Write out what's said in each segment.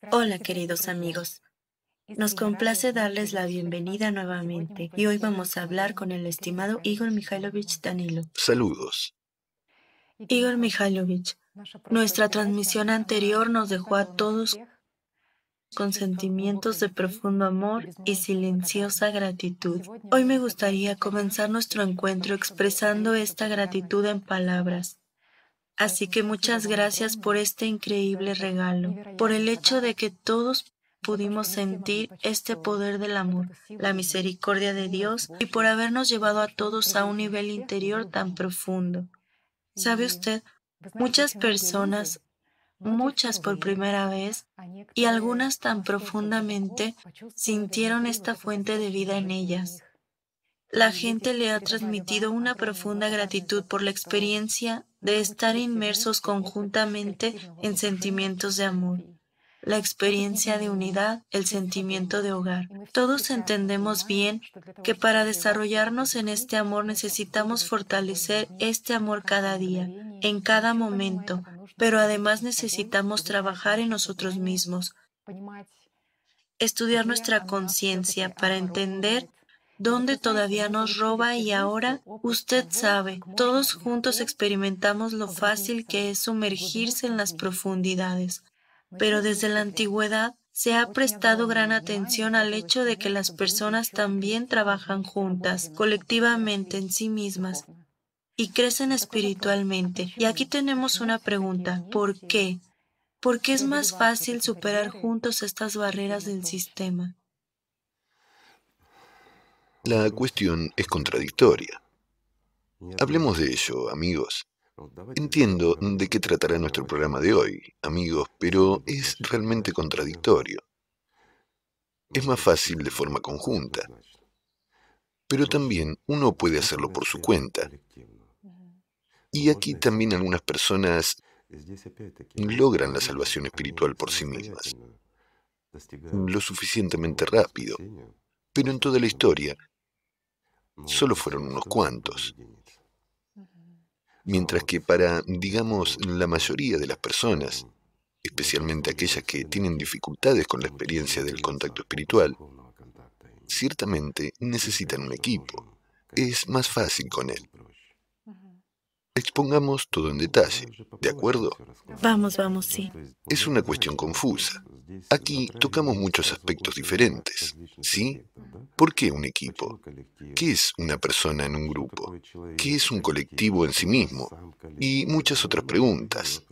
Hola queridos amigos, nos complace darles la bienvenida nuevamente y hoy vamos a hablar con el estimado Igor Mikhailovich Danilo. Saludos. Igor Mikhailovich, nuestra transmisión anterior nos dejó a todos con sentimientos de profundo amor y silenciosa gratitud. Hoy me gustaría comenzar nuestro encuentro expresando esta gratitud en palabras. Así que muchas gracias por este increíble regalo, por el hecho de que todos pudimos sentir este poder del amor, la misericordia de Dios y por habernos llevado a todos a un nivel interior tan profundo. ¿Sabe usted? Muchas personas, muchas por primera vez y algunas tan profundamente, sintieron esta fuente de vida en ellas. La gente le ha transmitido una profunda gratitud por la experiencia de estar inmersos conjuntamente en sentimientos de amor, la experiencia de unidad, el sentimiento de hogar. Todos entendemos bien que para desarrollarnos en este amor necesitamos fortalecer este amor cada día, en cada momento, pero además necesitamos trabajar en nosotros mismos, estudiar nuestra conciencia para entender donde todavía nos roba y ahora usted sabe, todos juntos experimentamos lo fácil que es sumergirse en las profundidades. Pero desde la antigüedad se ha prestado gran atención al hecho de que las personas también trabajan juntas, colectivamente en sí mismas, y crecen espiritualmente. Y aquí tenemos una pregunta, ¿por qué? ¿Por qué es más fácil superar juntos estas barreras del sistema? La cuestión es contradictoria. Hablemos de ello, amigos. Entiendo de qué tratará nuestro programa de hoy, amigos, pero es realmente contradictorio. Es más fácil de forma conjunta, pero también uno puede hacerlo por su cuenta. Y aquí también algunas personas logran la salvación espiritual por sí mismas, lo suficientemente rápido, pero en toda la historia solo fueron unos cuantos. Mientras que para, digamos, la mayoría de las personas, especialmente aquellas que tienen dificultades con la experiencia del contacto espiritual, ciertamente necesitan un equipo. Es más fácil con él. Expongamos todo en detalle, ¿de acuerdo? Vamos, vamos, sí. Es una cuestión confusa. Aquí tocamos muchos aspectos diferentes, ¿sí? ¿Por qué un equipo? ¿Qué es una persona en un grupo? ¿Qué es un colectivo en sí mismo? Y muchas otras preguntas.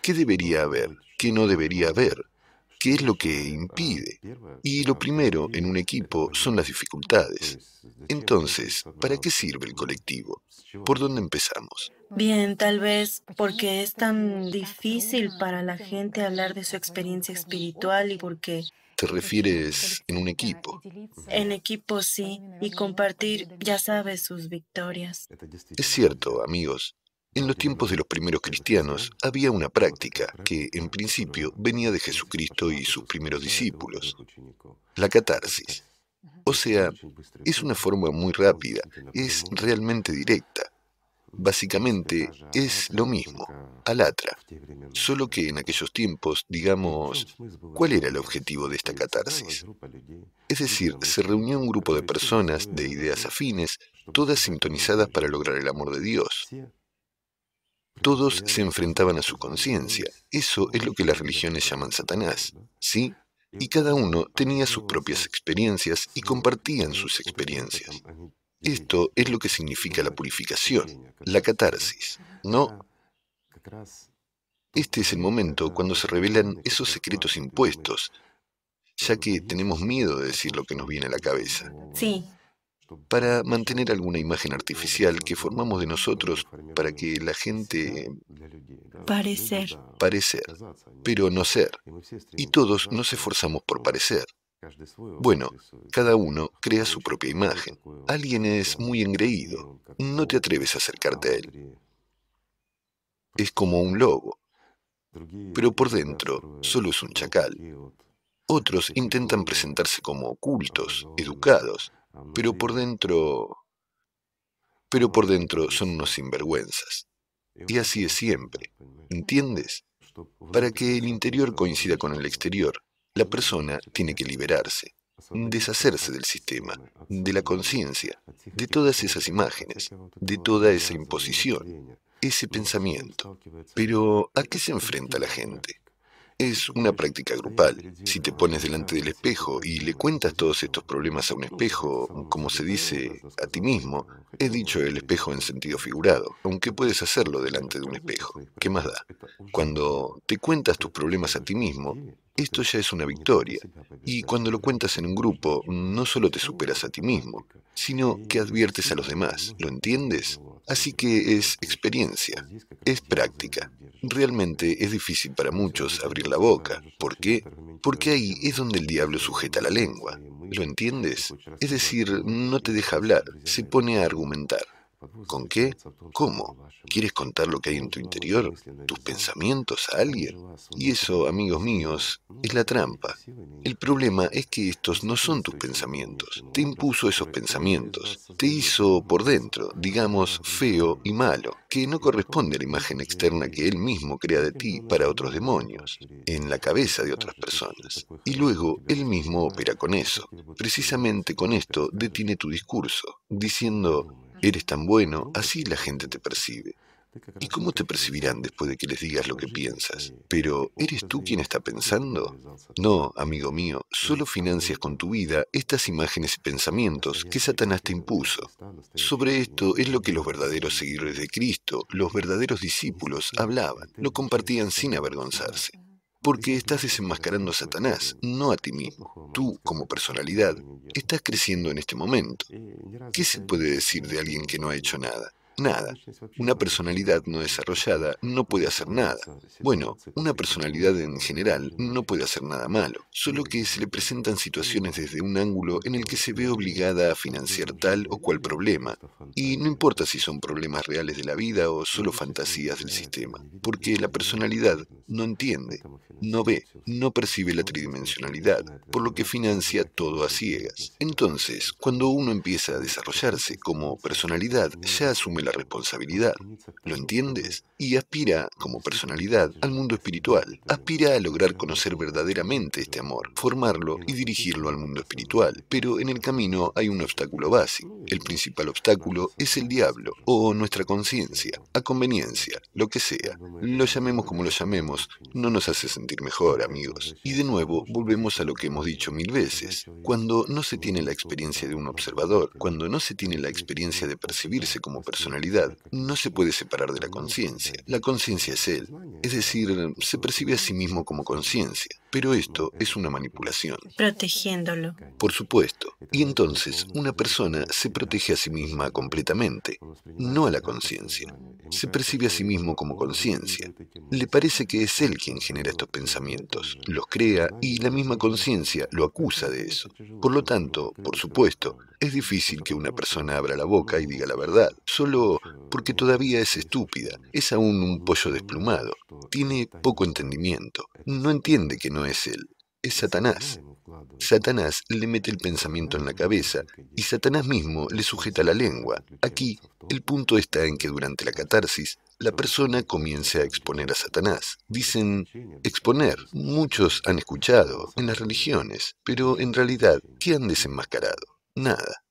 ¿Qué debería haber? ¿Qué no debería haber? ¿Qué es lo que impide? Y lo primero en un equipo son las dificultades. Entonces, ¿para qué sirve el colectivo? ¿Por dónde empezamos? Bien, tal vez porque es tan difícil para la gente hablar de su experiencia espiritual y porque... ¿Te refieres en un equipo? En equipo sí, y compartir, ya sabes, sus victorias. Es cierto, amigos. En los tiempos de los primeros cristianos había una práctica que, en principio, venía de Jesucristo y sus primeros discípulos, la catarsis. O sea, es una forma muy rápida, es realmente directa. Básicamente es lo mismo, alatra, solo que en aquellos tiempos, digamos, ¿cuál era el objetivo de esta catarsis? Es decir, se reunió un grupo de personas de ideas afines, todas sintonizadas para lograr el amor de Dios. Todos se enfrentaban a su conciencia, eso es lo que las religiones llaman Satanás, ¿sí? Y cada uno tenía sus propias experiencias y compartían sus experiencias. Esto es lo que significa la purificación, la catarsis, ¿no? Este es el momento cuando se revelan esos secretos impuestos, ya que tenemos miedo de decir lo que nos viene a la cabeza. Sí. Para mantener alguna imagen artificial que formamos de nosotros para que la gente... Parecer. Parecer, pero no ser. Y todos nos esforzamos por parecer. Bueno, cada uno crea su propia imagen. Alguien es muy engreído. No te atreves a acercarte a él. Es como un lobo. Pero por dentro solo es un chacal. Otros intentan presentarse como ocultos, educados, pero por dentro... Pero por dentro son unos sinvergüenzas. Y así es siempre. ¿Entiendes? Para que el interior coincida con el exterior, La persona tiene que liberarse, deshacerse del sistema, de la conciencia, de todas esas imágenes, de toda esa imposición, ese pensamiento. Pero ¿a qué se enfrenta la gente? Es una práctica grupal. Si te pones delante del espejo y le cuentas todos estos problemas a un espejo, como se dice, a ti mismo, he dicho el espejo en sentido figurado, aunque puedes hacerlo delante de un espejo. ¿Qué más da? Cuando te cuentas tus problemas a ti mismo, esto ya es una victoria. Y cuando lo cuentas en un grupo, no solo te superas a ti mismo, sino que adviertes a los demás. ¿Lo entiendes? Así que es experiencia, es práctica. Realmente es difícil para muchos abrir la boca. ¿Por qué? Porque ahí es donde el diablo sujeta la lengua. ¿Lo entiendes? Es decir, no te deja hablar, se pone a argumentar. ¿Con qué? ¿Cómo? ¿Quieres contar lo que hay en tu interior? ¿Tus pensamientos a alguien? Y eso, amigos míos, es la trampa. El problema es que estos no son tus pensamientos. Te impuso esos pensamientos. Te hizo por dentro, digamos, feo y malo, que no corresponde a la imagen externa que él mismo crea de ti para otros demonios, en la cabeza de otras personas. Y luego él mismo opera con eso. Precisamente con esto detiene tu discurso, diciendo, Eres tan bueno, así la gente te percibe. ¿Y cómo te percibirán después de que les digas lo que piensas? Pero, ¿eres tú quien está pensando? No, amigo mío, solo financias con tu vida estas imágenes y pensamientos que Satanás te impuso. Sobre esto es lo que los verdaderos seguidores de Cristo, los verdaderos discípulos, hablaban, lo compartían sin avergonzarse. Porque estás desenmascarando a Satanás, no a ti mismo. Tú, como personalidad, estás creciendo en este momento. ¿Qué se puede decir de alguien que no ha hecho nada? Nada. Una personalidad no desarrollada no puede hacer nada. Bueno, una personalidad en general no puede hacer nada malo, solo que se le presentan situaciones desde un ángulo en el que se ve obligada a financiar tal o cual problema, y no importa si son problemas reales de la vida o solo fantasías del sistema, porque la personalidad no entiende, no ve, no percibe la tridimensionalidad, por lo que financia todo a ciegas. Entonces, cuando uno empieza a desarrollarse como personalidad, ya asume la responsabilidad. ¿Lo entiendes? Y aspira, como personalidad, al mundo espiritual. Aspira a lograr conocer verdaderamente este amor, formarlo y dirigirlo al mundo espiritual. Pero en el camino hay un obstáculo básico. El principal obstáculo es el diablo o nuestra conciencia, a conveniencia, lo que sea. Lo llamemos como lo llamemos, no nos hace sentir mejor, amigos. Y de nuevo, volvemos a lo que hemos dicho mil veces. Cuando no se tiene la experiencia de un observador, cuando no se tiene la experiencia de percibirse como persona, no se puede separar de la conciencia. La conciencia es él, es decir, se percibe a sí mismo como conciencia. Pero esto es una manipulación. Protegiéndolo. Por supuesto. Y entonces una persona se protege a sí misma completamente, no a la conciencia. Se percibe a sí mismo como conciencia. Le parece que es él quien genera estos pensamientos, los crea y la misma conciencia lo acusa de eso. Por lo tanto, por supuesto, es difícil que una persona abra la boca y diga la verdad, solo porque todavía es estúpida, es aún un pollo desplumado, tiene poco entendimiento, no entiende que no es él, es Satanás. Satanás le mete el pensamiento en la cabeza y Satanás mismo le sujeta la lengua. Aquí, el punto está en que durante la catarsis, la persona comience a exponer a Satanás. Dicen exponer. Muchos han escuchado en las religiones, pero en realidad, ¿qué han desenmascarado? Nada.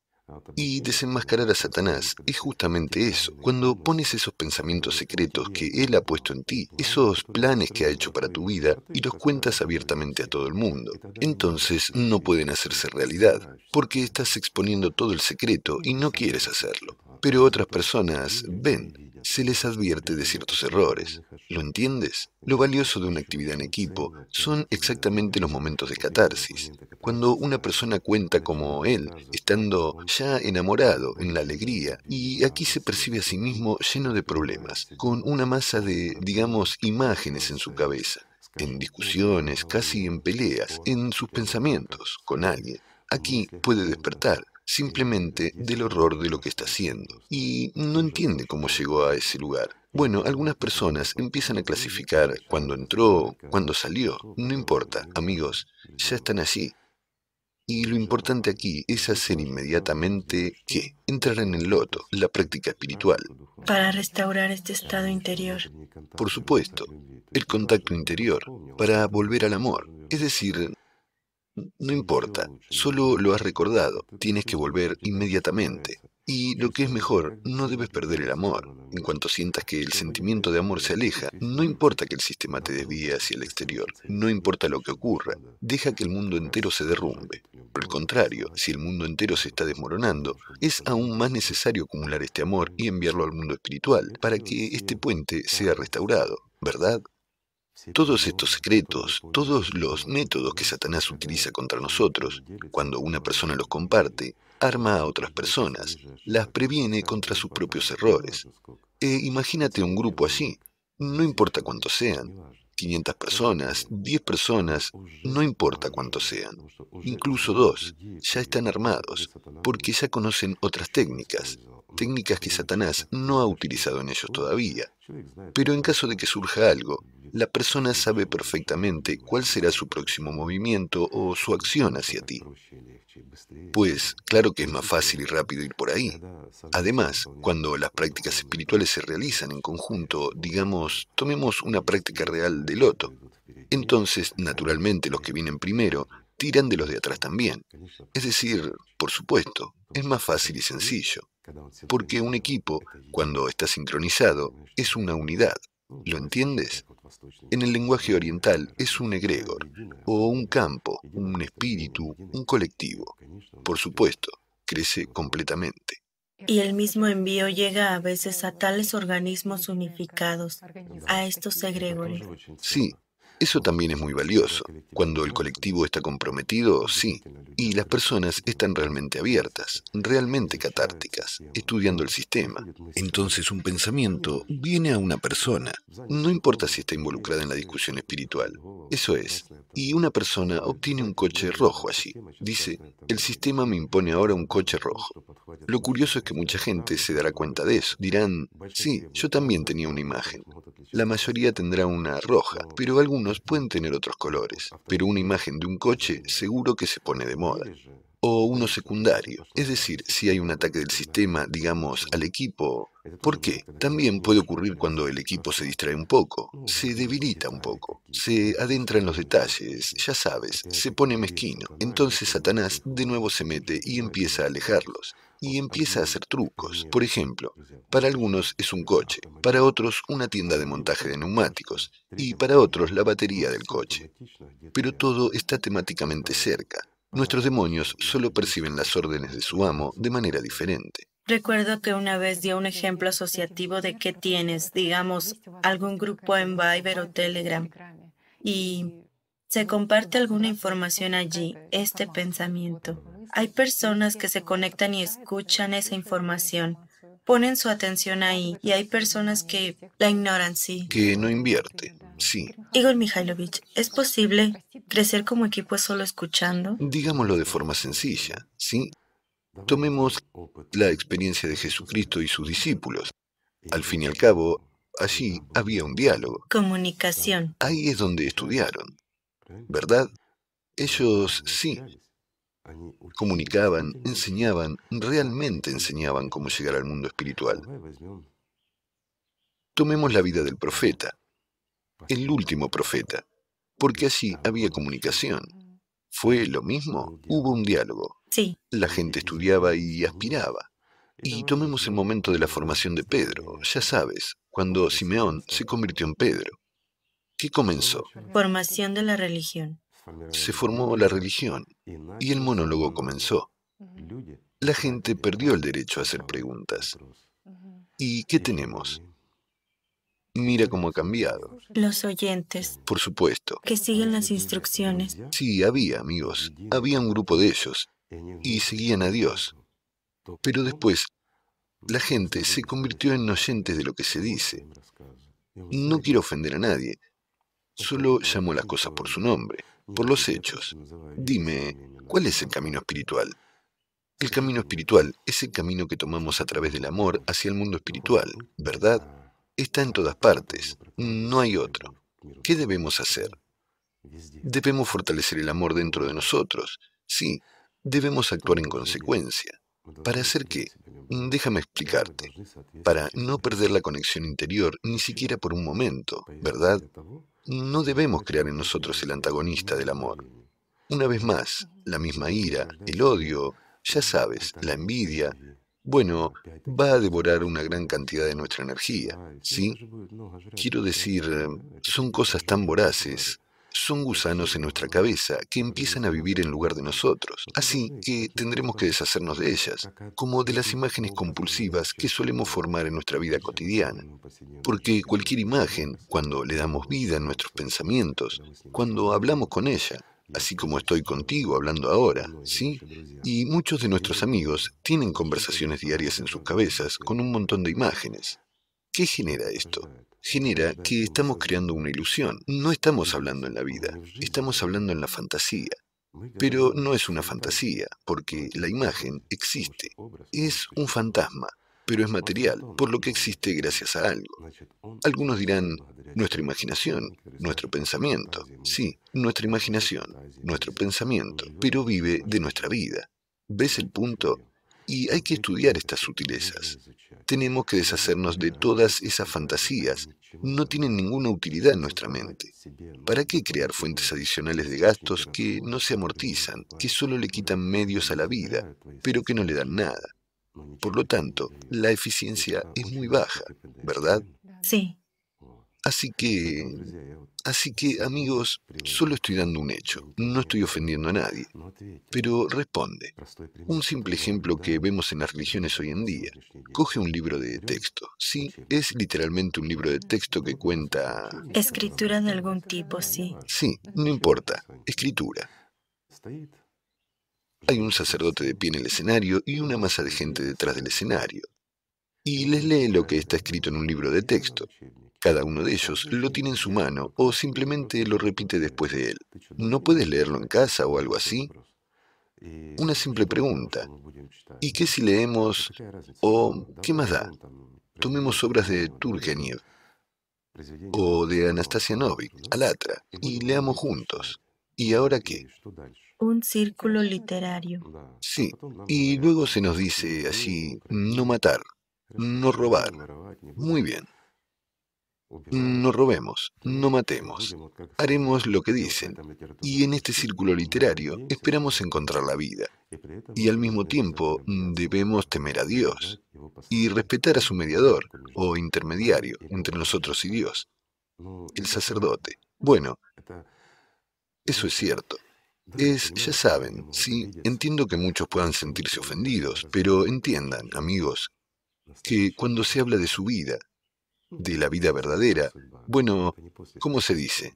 Y desenmascarar a Satanás es justamente eso, cuando pones esos pensamientos secretos que él ha puesto en ti, esos planes que ha hecho para tu vida y los cuentas abiertamente a todo el mundo. Entonces no pueden hacerse realidad, porque estás exponiendo todo el secreto y no quieres hacerlo. Pero otras personas ven se les advierte de ciertos errores. ¿Lo entiendes? Lo valioso de una actividad en equipo son exactamente los momentos de catarsis, cuando una persona cuenta como él, estando ya enamorado, en la alegría, y aquí se percibe a sí mismo lleno de problemas, con una masa de, digamos, imágenes en su cabeza, en discusiones, casi en peleas, en sus pensamientos, con alguien. Aquí puede despertar, simplemente del horror de lo que está haciendo. Y no entiende cómo llegó a ese lugar. Bueno, algunas personas empiezan a clasificar cuando entró, cuando salió. No importa, amigos, ya están allí. Y lo importante aquí es hacer inmediatamente que entrar en el loto, la práctica espiritual. Para restaurar este estado interior. Por supuesto, el contacto interior, para volver al amor. Es decir, No importa, solo lo has recordado, tienes que volver inmediatamente. Y lo que es mejor, no debes perder el amor. En cuanto sientas que el sentimiento de amor se aleja, no importa que el sistema te desvíe hacia el exterior, no importa lo que ocurra, deja que el mundo entero se derrumbe. Por el contrario, si el mundo entero se está desmoronando, es aún más necesario acumular este amor y enviarlo al mundo espiritual para que este puente sea restaurado, ¿verdad? Todos estos secretos, todos los métodos que Satanás utiliza contra nosotros, cuando una persona los comparte, arma a otras personas, las previene contra sus propios errores. E imagínate un grupo así, no importa cuántos sean, 500 personas, 10 personas, no importa cuántos sean, incluso dos, ya están armados, porque ya conocen otras técnicas, técnicas que Satanás no ha utilizado en ellos todavía. Pero en caso de que surja algo, la persona sabe perfectamente cuál será su próximo movimiento o su acción hacia ti. Pues claro que es más fácil y rápido ir por ahí. Además, cuando las prácticas espirituales se realizan en conjunto, digamos, tomemos una práctica real de loto, entonces, naturalmente, los que vienen primero tiran de los de atrás también. Es decir, por supuesto, es más fácil y sencillo, porque un equipo, cuando está sincronizado, es una unidad. ¿Lo entiendes? En el lenguaje oriental es un egregor, o un campo, un espíritu, un colectivo. Por supuesto, crece completamente. Y el mismo envío llega a veces a tales organismos unificados, a estos egregores. Sí, eso también es muy valioso. Cuando el colectivo está comprometido, sí. Y las personas están realmente abiertas, realmente catárticas, estudiando el sistema. Entonces un pensamiento viene a una persona. No importa si está involucrada en la discusión espiritual. Eso es. Y una persona obtiene un coche rojo allí. Dice, el sistema me impone ahora un coche rojo. Lo curioso es que mucha gente se dará cuenta de eso. Dirán, sí, yo también tenía una imagen. La mayoría tendrá una roja, pero algunos pueden tener otros colores. Pero una imagen de un coche seguro que se pone de moda. O uno secundario, es decir, si hay un ataque del sistema, digamos, al equipo. ¿Por qué? También puede ocurrir cuando el equipo se distrae un poco, se debilita un poco, se adentra en los detalles, ya sabes, se pone mezquino. Entonces Satanás de nuevo se mete y empieza a alejarlos y empieza a hacer trucos. Por ejemplo, para algunos es un coche, para otros una tienda de montaje de neumáticos y para otros la batería del coche. Pero todo está temáticamente cerca. Nuestros demonios solo perciben las órdenes de su amo de manera diferente. Recuerdo que una vez dio un ejemplo asociativo de qué tienes, digamos, algún grupo en Viber o Telegram, y se comparte alguna información allí, este pensamiento. Hay personas que se conectan y escuchan esa información, ponen su atención ahí y hay personas que la ignoran, sí. Que no invierte, sí. Igor Mikhailovich, ¿es posible crecer como equipo solo escuchando? Digámoslo de forma sencilla, sí. Tomemos la experiencia de Jesucristo y sus discípulos. Al fin y al cabo, allí había un diálogo. Comunicación. Ahí es donde estudiaron, ¿verdad? Ellos sí, comunicaban, enseñaban, realmente enseñaban cómo llegar al mundo espiritual. Tomemos la vida del profeta, el último profeta, porque allí había comunicación. ¿Fue lo mismo? Hubo un diálogo. Sí. La gente estudiaba y aspiraba. Y tomemos el momento de la formación de Pedro, ya sabes, cuando Simeón se convirtió en Pedro. ¿Qué comenzó? Formación de la religión se formó la religión y el monólogo comenzó. La gente perdió el derecho a hacer preguntas. ¿Y qué tenemos? Mira cómo ha cambiado. Los oyentes. Por supuesto. Que siguen las instrucciones. Sí, había amigos. Había un grupo de ellos. Y seguían a Dios. Pero después, la gente se convirtió en oyentes de lo que se dice. No quiero ofender a nadie. Solo llamo las cosas por su nombre por los hechos. Dime, ¿cuál es el camino espiritual? El camino espiritual es el camino que tomamos a través del amor hacia el mundo espiritual, ¿verdad? Está en todas partes, no hay otro. ¿Qué debemos hacer? Debemos fortalecer el amor dentro de nosotros, sí, debemos actuar en consecuencia. ¿Para hacer qué? Déjame explicarte. Para no perder la conexión interior ni siquiera por un momento, ¿verdad? No debemos crear en nosotros el antagonista del amor. Una vez más, la misma ira, el odio, ya sabes, la envidia, bueno, va a devorar una gran cantidad de nuestra energía, ¿sí? Quiero decir, son cosas tan voraces, son gusanos en nuestra cabeza que empiezan a vivir en lugar de nosotros, así que tendremos que deshacernos de ellas, como de las imágenes compulsivas que solemos formar en nuestra vida cotidiana. Porque cualquier imagen, cuando le damos vida en nuestros pensamientos, cuando hablamos con ella, así como estoy contigo hablando ahora, ¿sí? Y muchos de nuestros amigos tienen conversaciones diarias en sus cabezas con un montón de imágenes. ¿Qué genera esto? Genera que estamos creando una ilusión. No estamos hablando en la vida, estamos hablando en la fantasía. Pero no es una fantasía, porque la imagen existe. Es un fantasma, pero es material, por lo que existe gracias a algo. Algunos dirán, nuestra imaginación, nuestro pensamiento. Sí, nuestra imaginación, nuestro pensamiento, pero vive de nuestra vida. ¿Ves el punto? Y hay que estudiar estas sutilezas. Tenemos que deshacernos de todas esas fantasías. No tienen ninguna utilidad en nuestra mente. ¿Para qué crear fuentes adicionales de gastos que no se amortizan, que solo le quitan medios a la vida, pero que no le dan nada? Por lo tanto, la eficiencia es muy baja, ¿verdad? Sí. Así que, así que, amigos, solo estoy dando un hecho, no estoy ofendiendo a nadie. Pero responde. Un simple ejemplo que vemos en las religiones hoy en día. Coge un libro de texto. Sí, es literalmente un libro de texto que cuenta... Escritura de algún tipo, sí. Sí, no importa. Escritura. Hay un sacerdote de pie en el escenario y una masa de gente detrás del escenario. Y les lee lo que está escrito en un libro de texto. Cada uno de ellos lo tiene en su mano o simplemente lo repite después de él. ¿No puedes leerlo en casa o algo así? Una simple pregunta. ¿Y qué si leemos o qué más da? Tomemos obras de Turgenev o de Anastasia Novik, Alatra, y leamos juntos. ¿Y ahora qué? Un círculo literario. Sí, y luego se nos dice así, no matar, no robar. Muy bien. No robemos, no matemos, haremos lo que dicen. Y en este círculo literario esperamos encontrar la vida. Y al mismo tiempo debemos temer a Dios y respetar a su mediador o intermediario entre nosotros y Dios, el sacerdote. Bueno, eso es cierto. Es, ya saben, sí, entiendo que muchos puedan sentirse ofendidos, pero entiendan, amigos, que cuando se habla de su vida, de la vida verdadera. Bueno, ¿cómo se dice?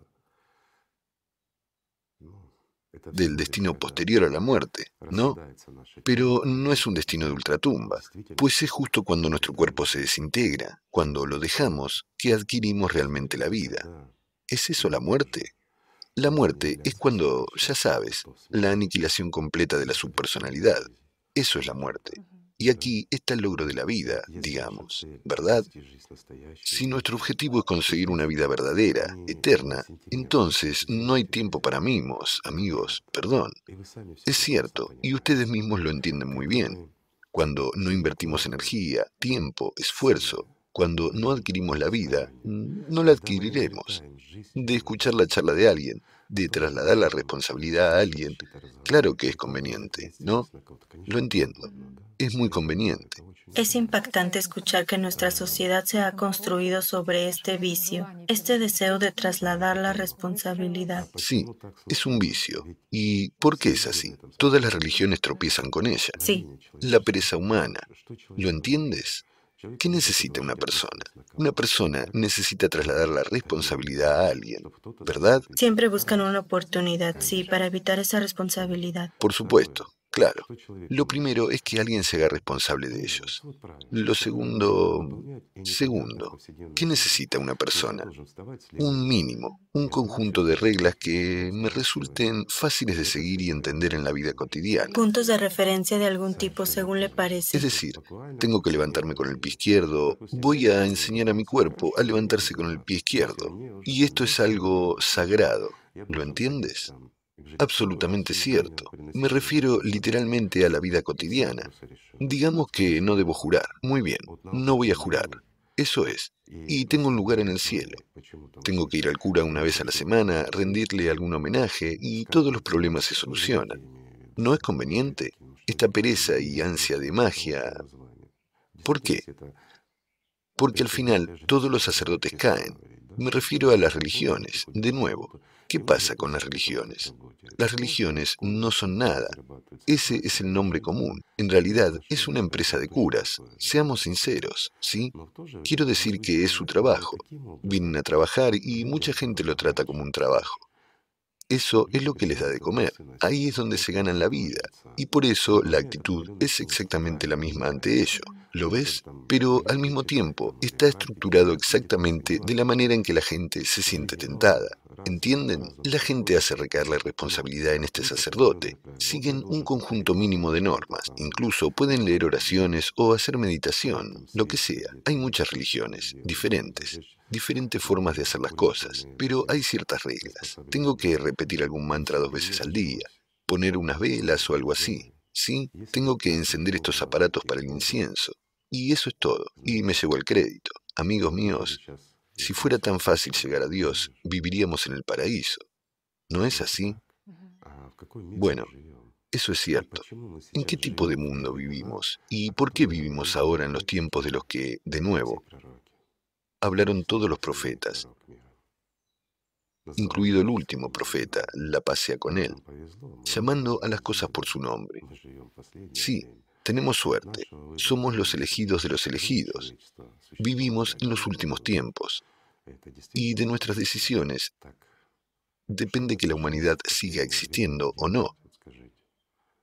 Del destino posterior a la muerte, ¿no? Pero no es un destino de ultratumba, pues es justo cuando nuestro cuerpo se desintegra, cuando lo dejamos, que adquirimos realmente la vida. ¿Es eso la muerte? La muerte es cuando, ya sabes, la aniquilación completa de la subpersonalidad. Eso es la muerte. Y aquí está el logro de la vida, digamos, ¿verdad? Si nuestro objetivo es conseguir una vida verdadera, eterna, entonces no hay tiempo para mimos, amigos, perdón. Es cierto, y ustedes mismos lo entienden muy bien. Cuando no invertimos energía, tiempo, esfuerzo, cuando no adquirimos la vida, no la adquiriremos. De escuchar la charla de alguien, de trasladar la responsabilidad a alguien, claro que es conveniente, ¿no? Lo entiendo es muy conveniente. Es impactante escuchar que nuestra sociedad se ha construido sobre este vicio, este deseo de trasladar la responsabilidad. Sí, es un vicio. ¿Y por qué es así? Todas las religiones tropiezan con ella. Sí. La pereza humana. ¿Lo entiendes? ¿Qué necesita una persona? Una persona necesita trasladar la responsabilidad a alguien, ¿verdad? Siempre buscan una oportunidad, sí, para evitar esa responsabilidad. Por supuesto. Claro. Lo primero es que alguien se haga responsable de ellos. Lo segundo, segundo, ¿qué necesita una persona? Un mínimo, un conjunto de reglas que me resulten fáciles de seguir y entender en la vida cotidiana. Puntos de referencia de algún tipo según le parece. Es decir, tengo que levantarme con el pie izquierdo, voy a enseñar a mi cuerpo a levantarse con el pie izquierdo. Y esto es algo sagrado. ¿Lo entiendes? Absolutamente cierto. Me refiero literalmente a la vida cotidiana. Digamos que no debo jurar. Muy bien, no voy a jurar. Eso es. Y tengo un lugar en el cielo. Tengo que ir al cura una vez a la semana, rendirle algún homenaje y todos los problemas se solucionan. ¿No es conveniente? Esta pereza y ansia de magia. ¿Por qué? Porque al final todos los sacerdotes caen. Me refiero a las religiones. De nuevo, ¿qué pasa con las religiones? Las religiones no son nada. Ese es el nombre común. En realidad es una empresa de curas. Seamos sinceros, ¿sí? Quiero decir que es su trabajo. Vienen a trabajar y mucha gente lo trata como un trabajo. Eso es lo que les da de comer. Ahí es donde se ganan la vida. Y por eso la actitud es exactamente la misma ante ello. ¿Lo ves? Pero al mismo tiempo está estructurado exactamente de la manera en que la gente se siente tentada. ¿Entienden? La gente hace recaer la responsabilidad en este sacerdote. Siguen un conjunto mínimo de normas. Incluso pueden leer oraciones o hacer meditación, lo que sea. Hay muchas religiones, diferentes diferentes formas de hacer las cosas, pero hay ciertas reglas. Tengo que repetir algún mantra dos veces al día, poner unas velas o algo así. Sí, tengo que encender estos aparatos para el incienso. Y eso es todo, y me llevo el crédito. Amigos míos, si fuera tan fácil llegar a Dios, viviríamos en el paraíso. ¿No es así? Bueno, eso es cierto. ¿En qué tipo de mundo vivimos? ¿Y por qué vivimos ahora en los tiempos de los que, de nuevo, hablaron todos los profetas, incluido el último profeta, la pasea con él, llamando a las cosas por su nombre. Sí, tenemos suerte, somos los elegidos de los elegidos, vivimos en los últimos tiempos, y de nuestras decisiones depende que la humanidad siga existiendo o no.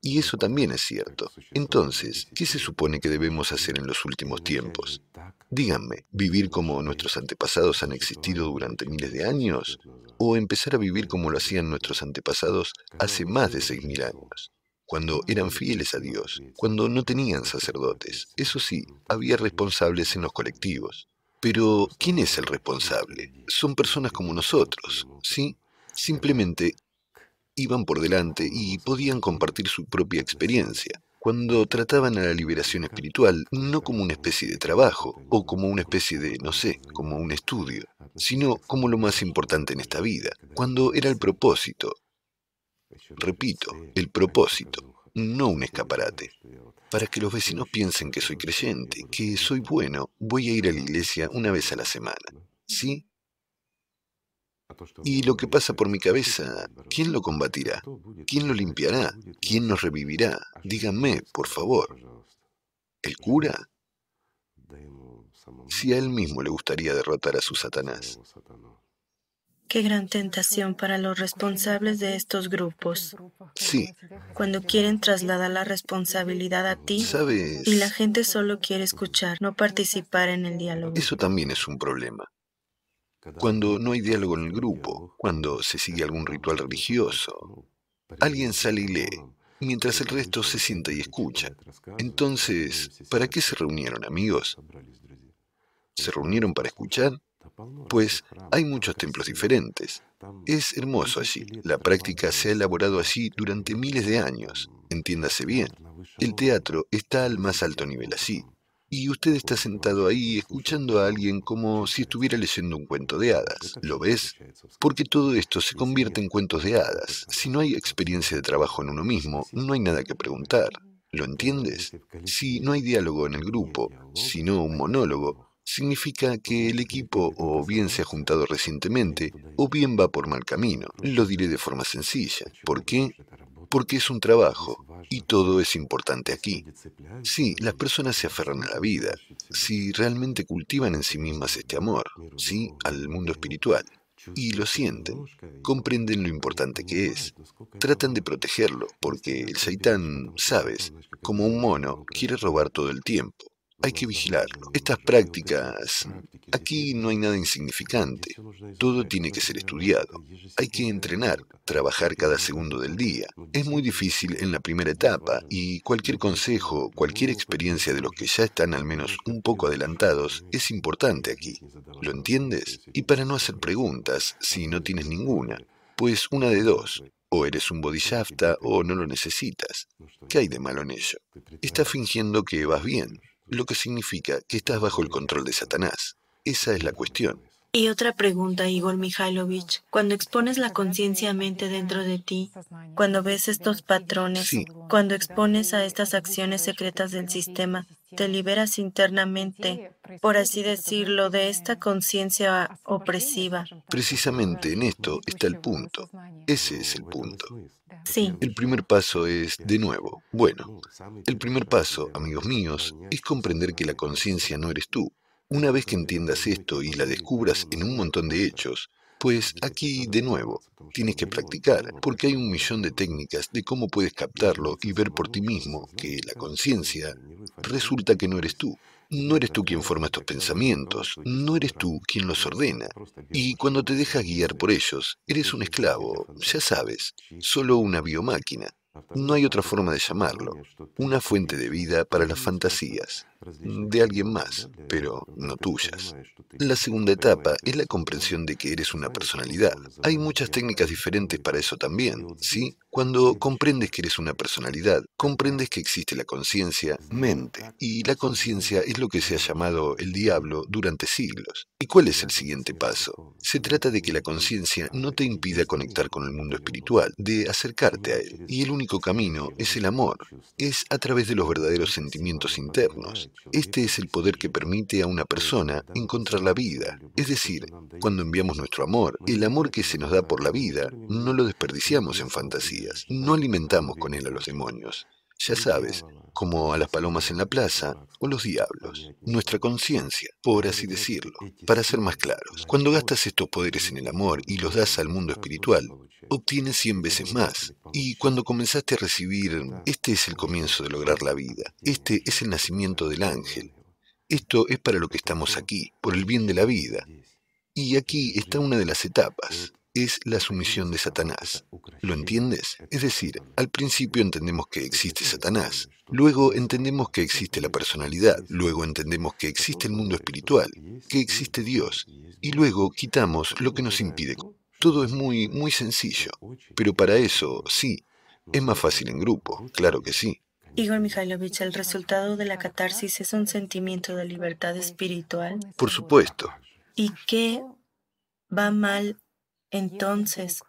Y eso también es cierto. Entonces, ¿qué se supone que debemos hacer en los últimos tiempos? Díganme, ¿vivir como nuestros antepasados han existido durante miles de años? ¿O empezar a vivir como lo hacían nuestros antepasados hace más de seis mil años? Cuando eran fieles a Dios, cuando no tenían sacerdotes. Eso sí, había responsables en los colectivos. Pero, ¿quién es el responsable? Son personas como nosotros, ¿sí? Simplemente iban por delante y podían compartir su propia experiencia. Cuando trataban a la liberación espiritual, no como una especie de trabajo, o como una especie de, no sé, como un estudio, sino como lo más importante en esta vida, cuando era el propósito. Repito, el propósito, no un escaparate. Para que los vecinos piensen que soy creyente, que soy bueno, voy a ir a la iglesia una vez a la semana. ¿Sí? Y lo que pasa por mi cabeza, ¿quién lo combatirá? ¿Quién lo limpiará? ¿Quién nos revivirá? Díganme, por favor. ¿El cura? Si a él mismo le gustaría derrotar a su Satanás. Qué gran tentación para los responsables de estos grupos. Sí. Cuando quieren trasladar la responsabilidad a ti ¿Sabes? y la gente solo quiere escuchar, no participar en el diálogo. Eso también es un problema cuando no hay diálogo en el grupo, cuando se sigue algún ritual religioso. Alguien sale y lee, mientras el resto se sienta y escucha. Entonces, ¿para qué se reunieron, amigos? ¿Se reunieron para escuchar? Pues hay muchos templos diferentes. Es hermoso allí. La práctica se ha elaborado allí durante miles de años. Entiéndase bien. El teatro está al más alto nivel allí y usted está sentado ahí escuchando a alguien como si estuviera leyendo un cuento de hadas. ¿Lo ves? Porque todo esto se convierte en cuentos de hadas. Si no hay experiencia de trabajo en uno mismo, no hay nada que preguntar. ¿Lo entiendes? Si no hay diálogo en el grupo, sino un monólogo, significa que el equipo o bien se ha juntado recientemente o bien va por mal camino. Lo diré de forma sencilla. ¿Por qué? Porque es un trabajo y todo es importante aquí. Sí, las personas se aferran a la vida, si realmente cultivan en sí mismas este amor, sí, al mundo espiritual, y lo sienten, comprenden lo importante que es, tratan de protegerlo, porque el Saitán, sabes, como un mono, quiere robar todo el tiempo. Hay que vigilarlo. Estas prácticas, aquí no hay nada insignificante. Todo tiene que ser estudiado. Hay que entrenar, trabajar cada segundo del día. Es muy difícil en la primera etapa y cualquier consejo, cualquier experiencia de los que ya están al menos un poco adelantados es importante aquí. ¿Lo entiendes? Y para no hacer preguntas, si no tienes ninguna, pues una de dos, o eres un bodhisattva o no lo necesitas. ¿Qué hay de malo en ello? Estás fingiendo que vas bien. Lo que significa que estás bajo el control de Satanás. Esa es la cuestión. Y otra pregunta, Igor Mikhailovich. Cuando expones la conciencia mente dentro de ti, cuando ves estos patrones, cuando expones a estas acciones secretas del sistema, te liberas internamente, por así decirlo, de esta conciencia opresiva. Precisamente en esto está el punto. Ese es el punto. Sí. El primer paso es, de nuevo, bueno, el primer paso, amigos míos, es comprender que la conciencia no eres tú, una vez que entiendas esto y la descubras en un montón de hechos, pues aquí, de nuevo, tienes que practicar, porque hay un millón de técnicas de cómo puedes captarlo y ver por ti mismo que la conciencia resulta que no eres tú. No eres tú quien forma estos pensamientos, no eres tú quien los ordena. Y cuando te dejas guiar por ellos, eres un esclavo, ya sabes, solo una biomáquina. No hay otra forma de llamarlo, una fuente de vida para las fantasías de alguien más, pero no tuyas. La segunda etapa es la comprensión de que eres una personalidad. Hay muchas técnicas diferentes para eso también, ¿sí? Cuando comprendes que eres una personalidad, comprendes que existe la conciencia, mente, y la conciencia es lo que se ha llamado el diablo durante siglos. ¿Y cuál es el siguiente paso? Se trata de que la conciencia no te impida conectar con el mundo espiritual, de acercarte a él, y el único camino es el amor, es a través de los verdaderos sentimientos internos, este es el poder que permite a una persona encontrar la vida. Es decir, cuando enviamos nuestro amor, el amor que se nos da por la vida, no lo desperdiciamos en fantasías, no alimentamos con él a los demonios. Ya sabes, como a las palomas en la plaza o los diablos. Nuestra conciencia, por así decirlo. Para ser más claros, cuando gastas estos poderes en el amor y los das al mundo espiritual, obtienes cien veces más. Y cuando comenzaste a recibir, este es el comienzo de lograr la vida, este es el nacimiento del ángel. Esto es para lo que estamos aquí, por el bien de la vida. Y aquí está una de las etapas es la sumisión de Satanás. ¿Lo entiendes? Es decir, al principio entendemos que existe Satanás, luego entendemos que existe la personalidad, luego entendemos que existe el mundo espiritual, que existe Dios, y luego quitamos lo que nos impide. Todo es muy, muy sencillo, pero para eso, sí, es más fácil en grupo, claro que sí. Igor Mikhailovich, ¿el resultado de la catarsis es un sentimiento de libertad espiritual? Por supuesto. ¿Y qué va mal entonces,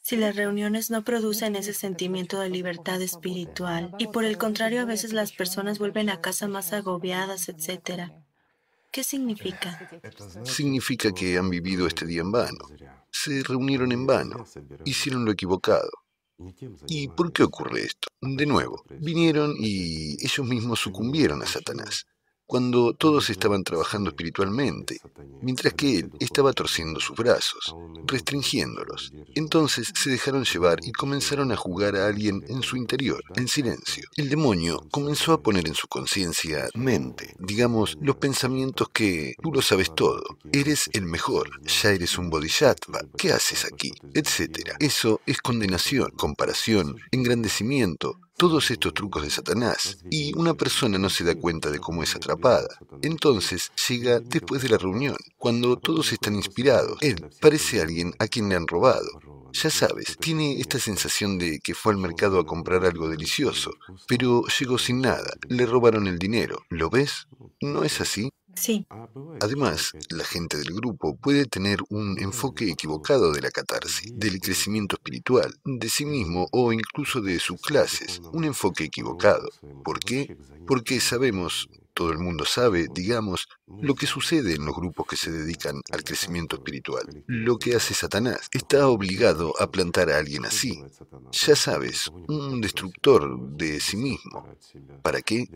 si las reuniones no producen ese sentimiento de libertad espiritual y por el contrario a veces las personas vuelven a casa más agobiadas, etc., ¿qué significa? Significa que han vivido este día en vano, se reunieron en vano, hicieron lo equivocado. ¿Y por qué ocurre esto? De nuevo, vinieron y ellos mismos sucumbieron a Satanás cuando todos estaban trabajando espiritualmente, mientras que él estaba torciendo sus brazos, restringiéndolos. Entonces se dejaron llevar y comenzaron a jugar a alguien en su interior, en silencio. El demonio comenzó a poner en su conciencia mente, digamos, los pensamientos que tú lo sabes todo, eres el mejor, ya eres un bodhisattva, ¿qué haces aquí? Etcétera. Eso es condenación, comparación, engrandecimiento, todos estos trucos de Satanás y una persona no se da cuenta de cómo es atrapada. Entonces llega después de la reunión, cuando todos están inspirados. Él parece alguien a quien le han robado. Ya sabes, tiene esta sensación de que fue al mercado a comprar algo delicioso, pero llegó sin nada, le robaron el dinero. ¿Lo ves? ¿No es así? Sí. Además, la gente del grupo puede tener un enfoque equivocado de la catarsis, del crecimiento espiritual, de sí mismo o incluso de sus clases, un enfoque equivocado. ¿Por qué? Porque sabemos todo el mundo sabe, digamos, lo que sucede en los grupos que se dedican al crecimiento espiritual. Lo que hace Satanás está obligado a plantar a alguien así. Ya sabes, un destructor de sí mismo. ¿Para qué?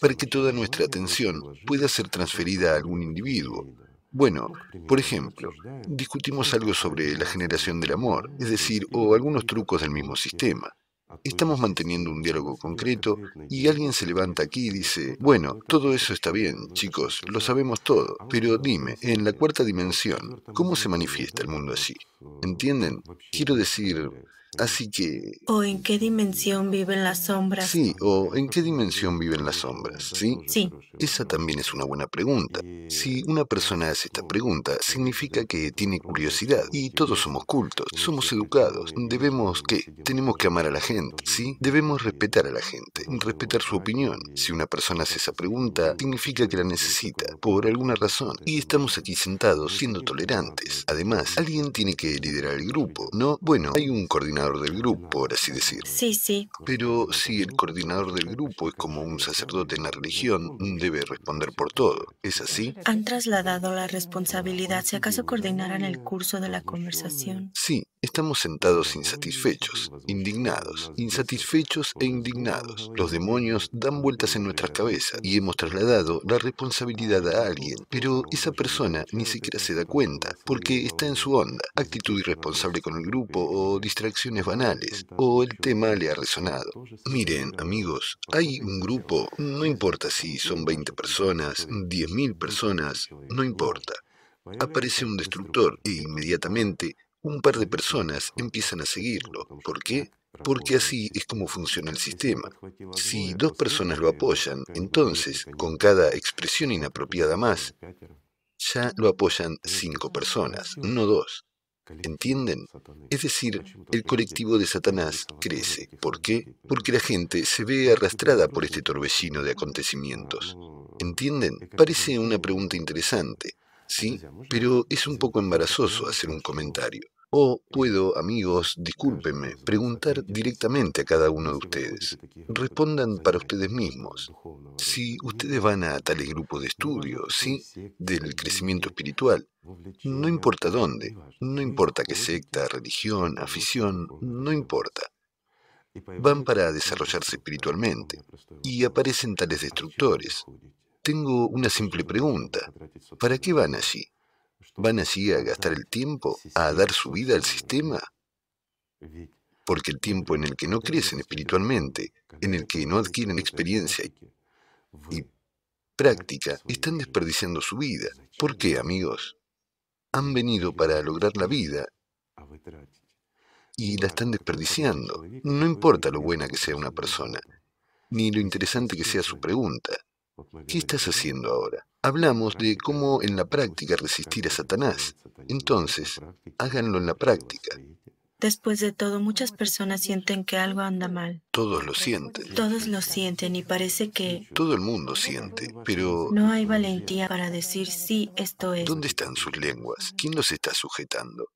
Para que toda nuestra atención pueda ser transferida a algún individuo. Bueno, por ejemplo, discutimos algo sobre la generación del amor, es decir, o algunos trucos del mismo sistema. Estamos manteniendo un diálogo concreto y alguien se levanta aquí y dice, bueno, todo eso está bien, chicos, lo sabemos todo, pero dime, en la cuarta dimensión, ¿cómo se manifiesta el mundo así? ¿Entienden? Quiero decir, Así que... ¿O en qué dimensión viven las sombras? Sí, o en qué dimensión viven las sombras, ¿sí? Sí. Esa también es una buena pregunta. Si una persona hace esta pregunta, significa que tiene curiosidad. Y todos somos cultos, somos educados. Debemos, ¿qué? Tenemos que amar a la gente, ¿sí? Debemos respetar a la gente, respetar su opinión. Si una persona hace esa pregunta, significa que la necesita, por alguna razón. Y estamos aquí sentados siendo tolerantes. Además, alguien tiene que liderar el grupo, ¿no? Bueno, hay un coordinador del grupo, por así decir. Sí, sí. Pero si el coordinador del grupo es como un sacerdote en la religión, debe responder por todo. ¿Es así? Han trasladado la responsabilidad si acaso coordinaran el curso de la conversación. Sí, estamos sentados insatisfechos, indignados, insatisfechos e indignados. Los demonios dan vueltas en nuestras cabezas y hemos trasladado la responsabilidad a alguien, pero esa persona ni siquiera se da cuenta porque está en su onda, actitud irresponsable con el grupo o banales, o el tema le ha resonado. Miren, amigos, hay un grupo, no importa si son 20 personas, 10.000 personas, no importa. Aparece un destructor e inmediatamente un par de personas empiezan a seguirlo. ¿Por qué? Porque así es como funciona el sistema. Si dos personas lo apoyan, entonces, con cada expresión inapropiada más, ya lo apoyan cinco personas, no dos. ¿Entienden? Es decir, el colectivo de Satanás crece. ¿Por qué? Porque la gente se ve arrastrada por este torbellino de acontecimientos. ¿Entienden? Parece una pregunta interesante, ¿sí? Pero es un poco embarazoso hacer un comentario. O puedo, amigos, discúlpenme, preguntar directamente a cada uno de ustedes. Respondan para ustedes mismos. Si ustedes van a tales grupos de estudio, ¿sí? Del crecimiento espiritual, no importa dónde, no importa qué secta, religión, afición, no importa. Van para desarrollarse espiritualmente y aparecen tales destructores. Tengo una simple pregunta. ¿Para qué van allí? ¿Van allí a gastar el tiempo, a dar su vida al sistema? Porque el tiempo en el que no crecen espiritualmente, en el que no adquieren experiencia y práctica, están desperdiciando su vida. ¿Por qué, amigos? Han venido para lograr la vida y la están desperdiciando. No importa lo buena que sea una persona, ni lo interesante que sea su pregunta. ¿Qué estás haciendo ahora? Hablamos de cómo en la práctica resistir a Satanás. Entonces, háganlo en la práctica. Después de todo, muchas personas sienten que algo anda mal. Todos lo sienten. Todos lo sienten y parece que... Todo el mundo siente, pero... No hay valentía para decir sí, esto es. ¿Dónde están sus lenguas? ¿Quién los está sujetando?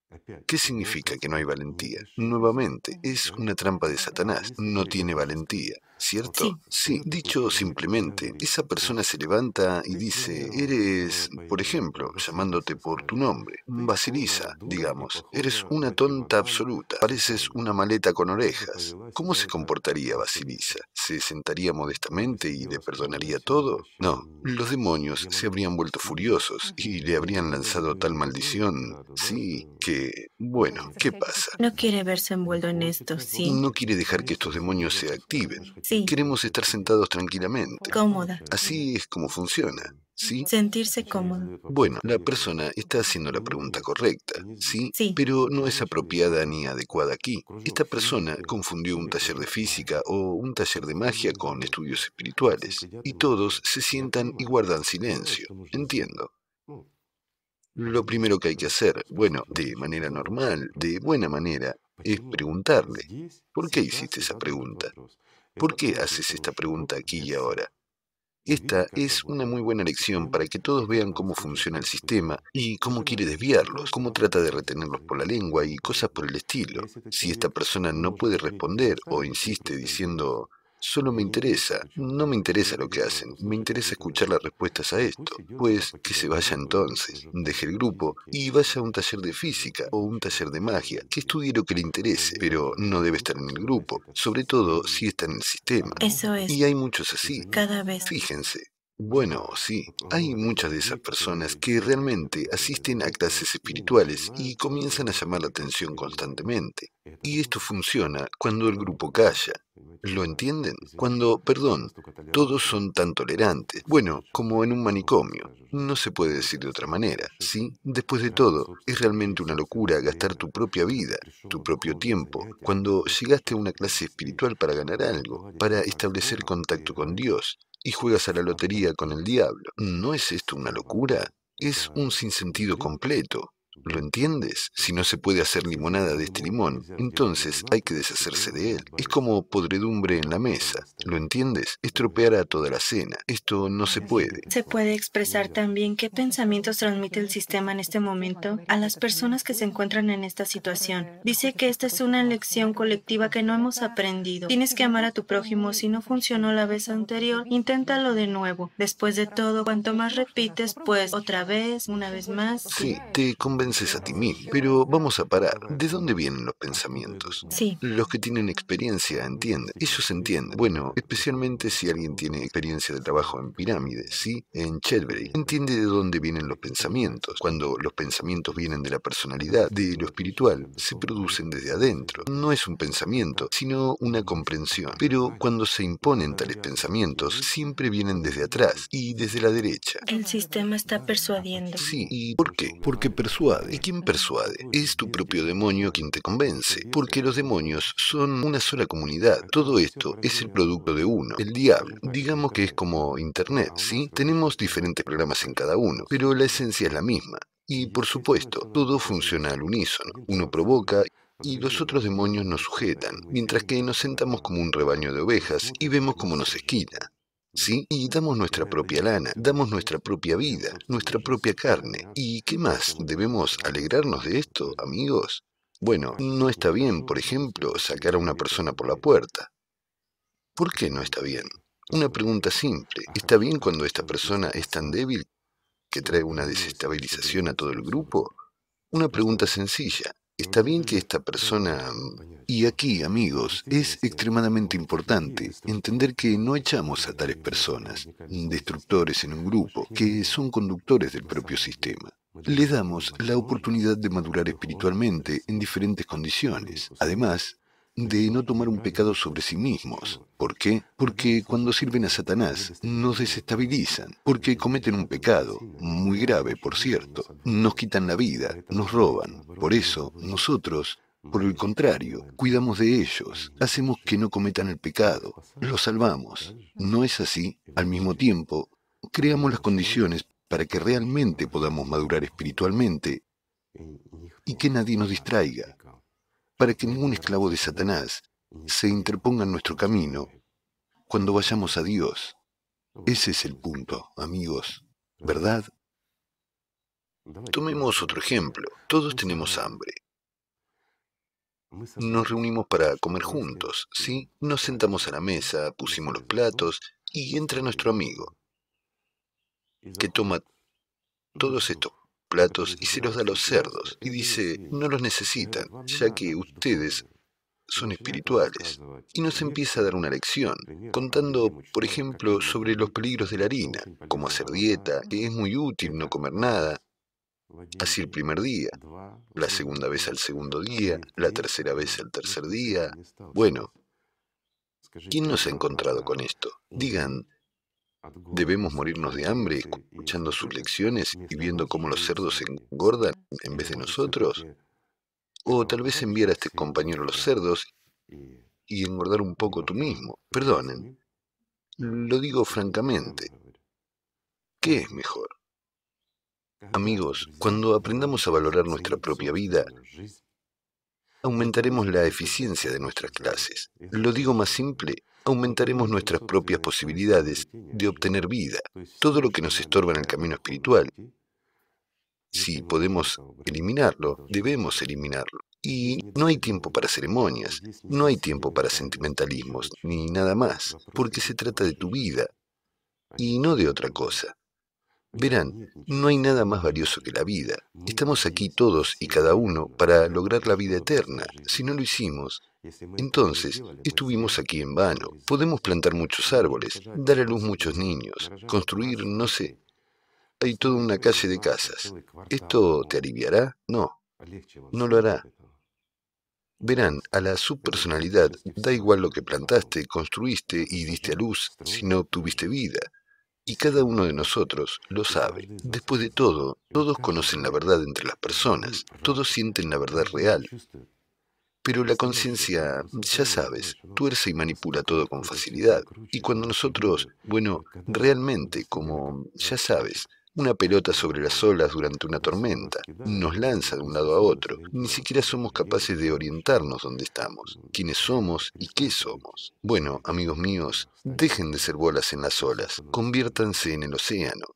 ¿Qué significa que no hay valentía? Nuevamente, es una trampa de Satanás. No tiene valentía. ¿cierto? Sí. dicho simplemente, esa persona se levanta y dice, eres, por ejemplo, llamándote por tu nombre, Basilisa, digamos, eres una tonta absoluta, pareces una maleta con orejas. ¿Cómo se comportaría Basilisa? ¿Se sentaría modestamente y le perdonaría todo? No, los demonios se habrían vuelto furiosos y le habrían lanzado tal maldición, sí, que, bueno, ¿qué pasa? No quiere verse envuelto en esto, sí. No quiere dejar que estos demonios se activen. Queremos estar sentados tranquilamente. Cómoda. Así es como funciona. ¿Sí? Sentirse cómodo. Bueno, la persona está haciendo la pregunta correcta, ¿sí? Sí. Pero no es apropiada ni adecuada aquí. Esta persona confundió un taller de física o un taller de magia con estudios espirituales. Y todos se sientan y guardan silencio. Entiendo. Lo primero que hay que hacer, bueno, de manera normal, de buena manera, es preguntarle, ¿por qué hiciste esa pregunta? ¿Por qué haces esta pregunta aquí y ahora? Esta es una muy buena lección para que todos vean cómo funciona el sistema y cómo quiere desviarlos, cómo trata de retenerlos por la lengua y cosas por el estilo. Si esta persona no puede responder o insiste diciendo, Solo me interesa, no me interesa lo que hacen, me interesa escuchar las respuestas a esto. Pues que se vaya entonces, deje el grupo y vaya a un taller de física o un taller de magia, que estudie lo que le interese, pero no debe estar en el grupo, sobre todo si está en el sistema. Eso es. Y hay muchos así. Cada vez. Fíjense, bueno, sí, hay muchas de esas personas que realmente asisten a clases espirituales y comienzan a llamar la atención constantemente. Y esto funciona cuando el grupo calla. ¿Lo entienden? Cuando, perdón, todos son tan tolerantes. Bueno, como en un manicomio. No se puede decir de otra manera, ¿sí? Después de todo, es realmente una locura gastar tu propia vida, tu propio tiempo, cuando llegaste a una clase espiritual para ganar algo, para establecer contacto con Dios, y juegas a la lotería con el diablo. ¿No es esto una locura? Es un sinsentido completo. ¿Lo entiendes? Si no se puede hacer limonada de este limón, entonces hay que deshacerse de él. Es como podredumbre en la mesa. ¿Lo entiendes? Estropeará toda la cena. Esto no se puede. ¿Se puede expresar también qué pensamientos transmite el sistema en este momento a las personas que se encuentran en esta situación? Dice que esta es una lección colectiva que no hemos aprendido. Tienes que amar a tu prójimo. Si no funcionó la vez anterior, inténtalo de nuevo. Después de todo, cuanto más repites, pues otra vez, una vez más. Sí, te convences a ti mismo. Pero vamos a parar. ¿De dónde vienen los pensamientos? Sí. Los que tienen experiencia entienden. Ellos entienden. Bueno, especialmente si alguien tiene experiencia de trabajo en pirámides, ¿sí? En Chelbury. Entiende de dónde vienen los pensamientos. Cuando los pensamientos vienen de la personalidad, de lo espiritual, se producen desde adentro. No es un pensamiento, sino una comprensión. Pero cuando se imponen tales pensamientos, siempre vienen desde atrás y desde la derecha. El sistema está persuadiendo. Sí. ¿Y por qué? Porque persuade ¿Y quién persuade? Es tu propio demonio quien te convence, porque los demonios son una sola comunidad. Todo esto es el producto de uno, el diablo. Digamos que es como Internet, ¿sí? Tenemos diferentes programas en cada uno, pero la esencia es la misma. Y por supuesto, todo funciona al unísono. Uno provoca y los otros demonios nos sujetan, mientras que nos sentamos como un rebaño de ovejas y vemos cómo nos esquina. ¿Sí? Y damos nuestra propia lana, damos nuestra propia vida, nuestra propia carne. ¿Y qué más? ¿Debemos alegrarnos de esto, amigos? Bueno, no está bien, por ejemplo, sacar a una persona por la puerta. ¿Por qué no está bien? Una pregunta simple. ¿Está bien cuando esta persona es tan débil que trae una desestabilización a todo el grupo? Una pregunta sencilla. Está bien que esta persona... Y aquí, amigos, es extremadamente importante entender que no echamos a tales personas, destructores en un grupo, que son conductores del propio sistema. Les damos la oportunidad de madurar espiritualmente en diferentes condiciones. Además, de no tomar un pecado sobre sí mismos. ¿Por qué? Porque cuando sirven a Satanás nos desestabilizan, porque cometen un pecado, muy grave por cierto, nos quitan la vida, nos roban. Por eso nosotros, por el contrario, cuidamos de ellos, hacemos que no cometan el pecado, los salvamos. ¿No es así? Al mismo tiempo, creamos las condiciones para que realmente podamos madurar espiritualmente y que nadie nos distraiga para que ningún esclavo de Satanás se interponga en nuestro camino cuando vayamos a Dios. Ese es el punto, amigos, ¿verdad? Tomemos otro ejemplo. Todos tenemos hambre. Nos reunimos para comer juntos, ¿sí? Nos sentamos a la mesa, pusimos los platos y entra nuestro amigo, que toma todos estos platos y se los da a los cerdos. Y dice, no los necesitan, ya que ustedes son espirituales. Y nos empieza a dar una lección, contando, por ejemplo, sobre los peligros de la harina, cómo hacer dieta, que es muy útil no comer nada. Así el primer día, la segunda vez al segundo día, la tercera vez al tercer día. Bueno, ¿quién nos ha encontrado con esto? Digan, ¿Debemos morirnos de hambre escuchando sus lecciones y viendo cómo los cerdos engordan en vez de nosotros? O tal vez enviar a este compañero los cerdos y engordar un poco tú mismo. Perdonen. Lo digo francamente. ¿Qué es mejor? Amigos, cuando aprendamos a valorar nuestra propia vida, aumentaremos la eficiencia de nuestras clases. Lo digo más simple, aumentaremos nuestras propias posibilidades de obtener vida, todo lo que nos estorba en el camino espiritual. Si podemos eliminarlo, debemos eliminarlo. Y no hay tiempo para ceremonias, no hay tiempo para sentimentalismos, ni nada más, porque se trata de tu vida y no de otra cosa. Verán, no hay nada más valioso que la vida. Estamos aquí todos y cada uno para lograr la vida eterna. Si no lo hicimos, entonces estuvimos aquí en vano. Podemos plantar muchos árboles, dar a luz muchos niños, construir, no sé. Hay toda una calle de casas. ¿Esto te aliviará? No, no lo hará. Verán, a la subpersonalidad da igual lo que plantaste, construiste y diste a luz si no obtuviste vida. Y cada uno de nosotros lo sabe. Después de todo, todos conocen la verdad entre las personas, todos sienten la verdad real. Pero la conciencia, ya sabes, tuerce y manipula todo con facilidad. Y cuando nosotros, bueno, realmente, como, ya sabes, una pelota sobre las olas durante una tormenta, nos lanza de un lado a otro. Ni siquiera somos capaces de orientarnos dónde estamos, quiénes somos y qué somos. Bueno, amigos míos, dejen de ser bolas en las olas, conviértanse en el océano.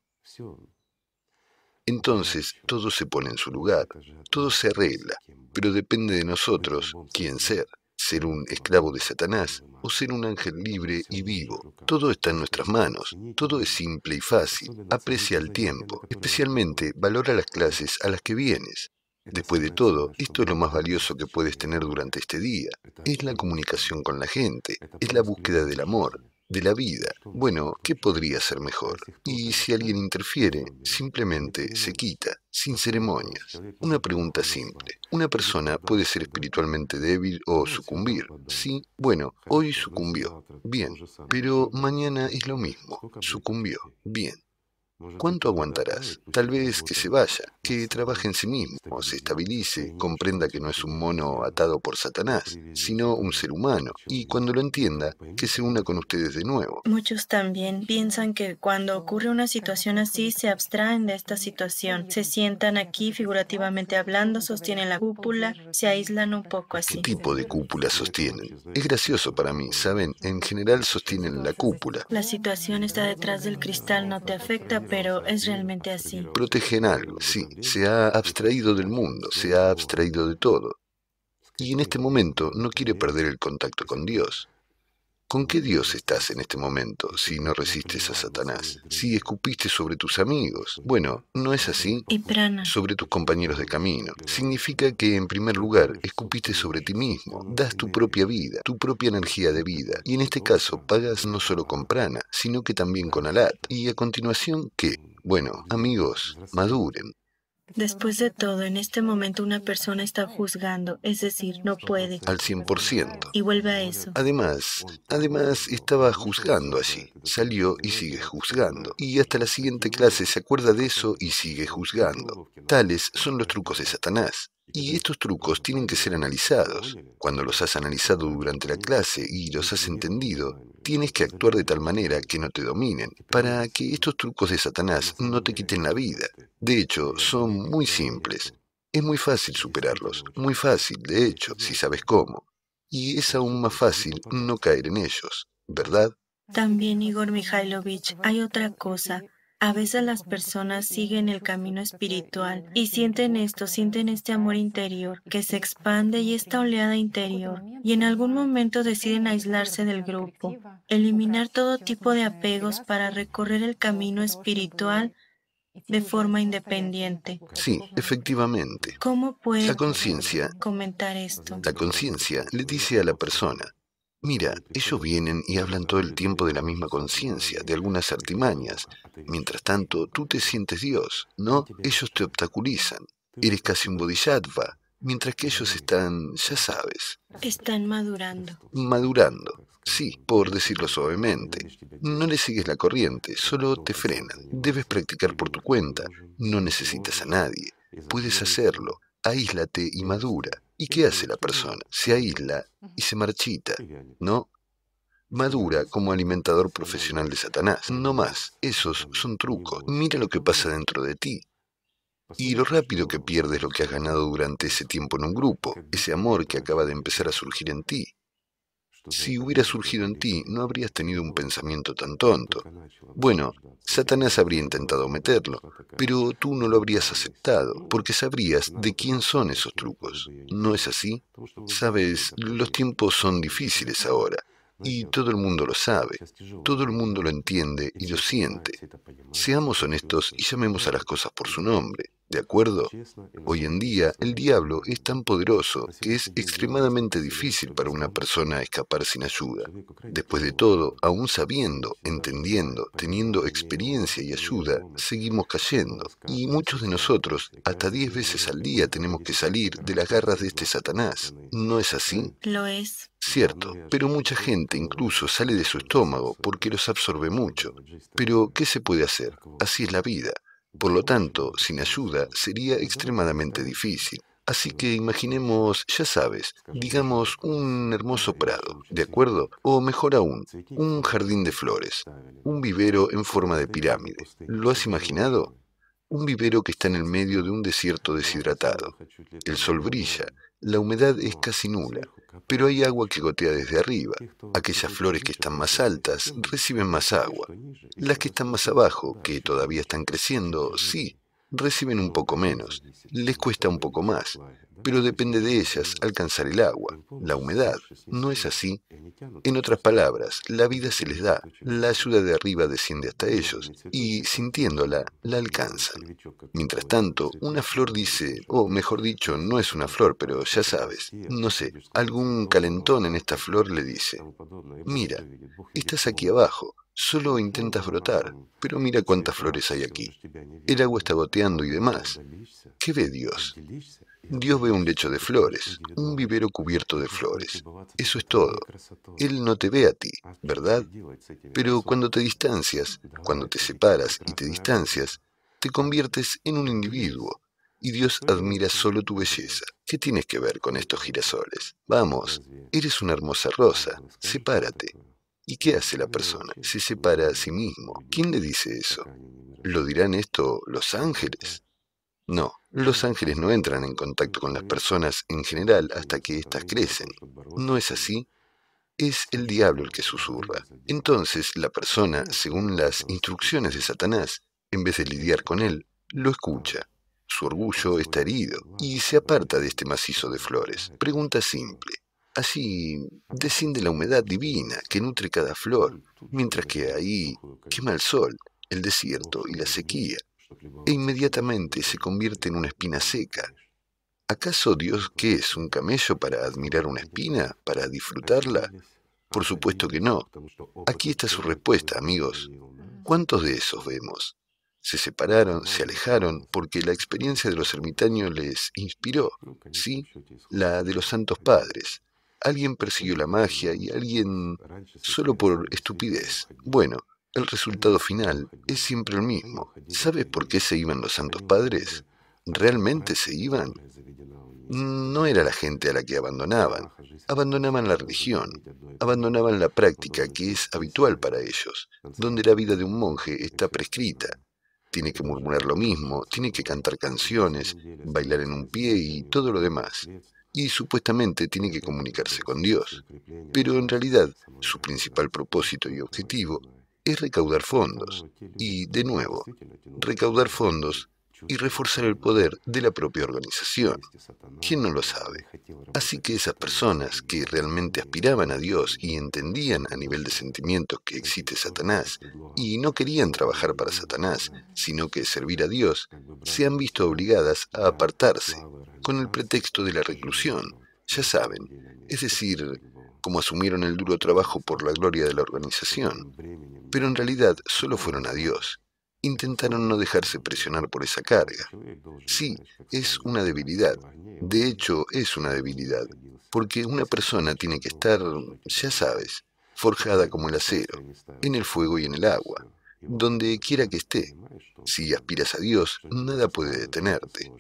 Entonces todo se pone en su lugar, todo se arregla, pero depende de nosotros quién ser ser un esclavo de Satanás o ser un ángel libre y vivo. Todo está en nuestras manos, todo es simple y fácil. Aprecia el tiempo, especialmente valora las clases a las que vienes. Después de todo, esto es lo más valioso que puedes tener durante este día. Es la comunicación con la gente, es la búsqueda del amor, de la vida. Bueno, ¿qué podría ser mejor? Y si alguien interfiere, simplemente se quita, sin ceremonias. Una pregunta simple. ¿Una persona puede ser espiritualmente débil o sucumbir? Sí, bueno, hoy sucumbió. Bien, pero mañana es lo mismo. Sucumbió. Bien. ¿Cuánto aguantarás? Tal vez que se vaya, que trabaje en sí mismo, se estabilice, comprenda que no es un mono atado por Satanás, sino un ser humano, y cuando lo entienda, que se una con ustedes de nuevo. Muchos también piensan que cuando ocurre una situación así se abstraen de esta situación, se sientan aquí figurativamente hablando, sostienen la cúpula, se aíslan un poco así. ¿Qué tipo de cúpula sostienen? Es gracioso para mí, ¿saben? En general sostienen la cúpula. La situación está detrás del cristal, no te afecta, pero es realmente así. Protegen algo, sí. Se ha abstraído del mundo, se ha abstraído de todo. Y en este momento no quiere perder el contacto con Dios. ¿Con qué Dios estás en este momento si no resistes a Satanás? Si escupiste sobre tus amigos. Bueno, ¿no es así? Y prana. Sobre tus compañeros de camino. Significa que en primer lugar escupiste sobre ti mismo. Das tu propia vida, tu propia energía de vida. Y en este caso pagas no solo con prana, sino que también con alat. Y a continuación, ¿qué? Bueno, amigos, maduren. Después de todo, en este momento una persona está juzgando, es decir, no puede. Al 100%. Y vuelve a eso. Además, además estaba juzgando allí. Salió y sigue juzgando. Y hasta la siguiente clase se acuerda de eso y sigue juzgando. Tales son los trucos de Satanás. Y estos trucos tienen que ser analizados. Cuando los has analizado durante la clase y los has entendido, tienes que actuar de tal manera que no te dominen, para que estos trucos de Satanás no te quiten la vida. De hecho, son muy simples. Es muy fácil superarlos, muy fácil, de hecho, si sabes cómo. Y es aún más fácil no caer en ellos, ¿verdad? También, Igor Mikhailovich, hay otra cosa. A veces las personas siguen el camino espiritual y sienten esto, sienten este amor interior que se expande y esta oleada interior y en algún momento deciden aislarse del grupo, eliminar todo tipo de apegos para recorrer el camino espiritual de forma independiente. Sí, efectivamente. ¿Cómo puede la conciencia comentar esto? La conciencia le dice a la persona, Mira, ellos vienen y hablan todo el tiempo de la misma conciencia, de algunas artimañas. Mientras tanto, tú te sientes Dios, ¿no? Ellos te obstaculizan. Eres casi un bodhisattva, mientras que ellos están, ya sabes. Están madurando. Madurando, sí, por decirlo suavemente. No le sigues la corriente, solo te frenan. Debes practicar por tu cuenta. No necesitas a nadie. Puedes hacerlo. Aíslate y madura. ¿Y qué hace la persona? Se aísla y se marchita, ¿no? Madura como alimentador profesional de Satanás. No más, esos son trucos. Mira lo que pasa dentro de ti. Y lo rápido que pierdes lo que has ganado durante ese tiempo en un grupo, ese amor que acaba de empezar a surgir en ti. Si hubiera surgido en ti, no habrías tenido un pensamiento tan tonto. Bueno, Satanás habría intentado meterlo, pero tú no lo habrías aceptado, porque sabrías de quién son esos trucos. ¿No es así? Sabes, los tiempos son difíciles ahora, y todo el mundo lo sabe, todo el mundo lo entiende y lo siente. Seamos honestos y llamemos a las cosas por su nombre. ¿De acuerdo? Hoy en día el diablo es tan poderoso que es extremadamente difícil para una persona escapar sin ayuda. Después de todo, aún sabiendo, entendiendo, teniendo experiencia y ayuda, seguimos cayendo. Y muchos de nosotros, hasta diez veces al día, tenemos que salir de las garras de este Satanás. ¿No es así? Lo es. Cierto, pero mucha gente incluso sale de su estómago porque los absorbe mucho. Pero, ¿qué se puede hacer? Así es la vida. Por lo tanto, sin ayuda sería extremadamente difícil. Así que imaginemos, ya sabes, digamos un hermoso prado, ¿de acuerdo? O mejor aún, un jardín de flores, un vivero en forma de pirámide. ¿Lo has imaginado? Un vivero que está en el medio de un desierto deshidratado. El sol brilla, la humedad es casi nula, pero hay agua que gotea desde arriba. Aquellas flores que están más altas reciben más agua. Las que están más abajo, que todavía están creciendo, sí, reciben un poco menos. Les cuesta un poco más, pero depende de ellas alcanzar el agua, la humedad. ¿No es así? En otras palabras, la vida se les da, la ayuda de arriba desciende hasta ellos, y sintiéndola, la alcanzan. Mientras tanto, una flor dice, o mejor dicho, no es una flor, pero ya sabes, no sé, algún calentón en esta flor le dice, mira, estás aquí abajo, Solo intentas brotar, pero mira cuántas flores hay aquí. El agua está goteando y demás. ¿Qué ve Dios? Dios ve un lecho de flores, un vivero cubierto de flores. Eso es todo. Él no te ve a ti, ¿verdad? Pero cuando te distancias, cuando te separas y te distancias, te conviertes en un individuo, y Dios admira solo tu belleza. ¿Qué tienes que ver con estos girasoles? Vamos, eres una hermosa rosa, sepárate. ¿Y qué hace la persona? Se separa a sí mismo. ¿Quién le dice eso? ¿Lo dirán esto los ángeles? No, los ángeles no entran en contacto con las personas en general hasta que éstas crecen. ¿No es así? Es el diablo el que susurra. Entonces la persona, según las instrucciones de Satanás, en vez de lidiar con él, lo escucha. Su orgullo está herido y se aparta de este macizo de flores. Pregunta simple. Así desciende la humedad divina que nutre cada flor, mientras que ahí quema el sol, el desierto y la sequía e inmediatamente se convierte en una espina seca. ¿Acaso Dios qué es un camello para admirar una espina, para disfrutarla? Por supuesto que no. Aquí está su respuesta, amigos. ¿Cuántos de esos vemos? Se separaron, se alejaron, porque la experiencia de los ermitaños les inspiró, sí, la de los santos padres. Alguien persiguió la magia y alguien solo por estupidez. Bueno, el resultado final es siempre el mismo. ¿Sabes por qué se iban los santos padres? ¿Realmente se iban? No era la gente a la que abandonaban. Abandonaban la religión, abandonaban la práctica que es habitual para ellos, donde la vida de un monje está prescrita. Tiene que murmurar lo mismo, tiene que cantar canciones, bailar en un pie y todo lo demás. Y supuestamente tiene que comunicarse con Dios. Pero en realidad, su principal propósito y objetivo es recaudar fondos y, de nuevo, recaudar fondos y reforzar el poder de la propia organización. ¿Quién no lo sabe? Así que esas personas que realmente aspiraban a Dios y entendían a nivel de sentimientos que existe Satanás y no querían trabajar para Satanás, sino que servir a Dios, se han visto obligadas a apartarse con el pretexto de la reclusión, ya saben, es decir, como asumieron el duro trabajo por la gloria de la organización pero en realidad solo fueron a Dios. Intentaron no dejarse presionar por esa carga. Sí, es una debilidad. De hecho, es una debilidad, porque una persona tiene que estar, ya sabes, forjada como el acero, en el fuego y en el agua, donde quiera que esté. Si aspiras a Dios, nada puede detenerte.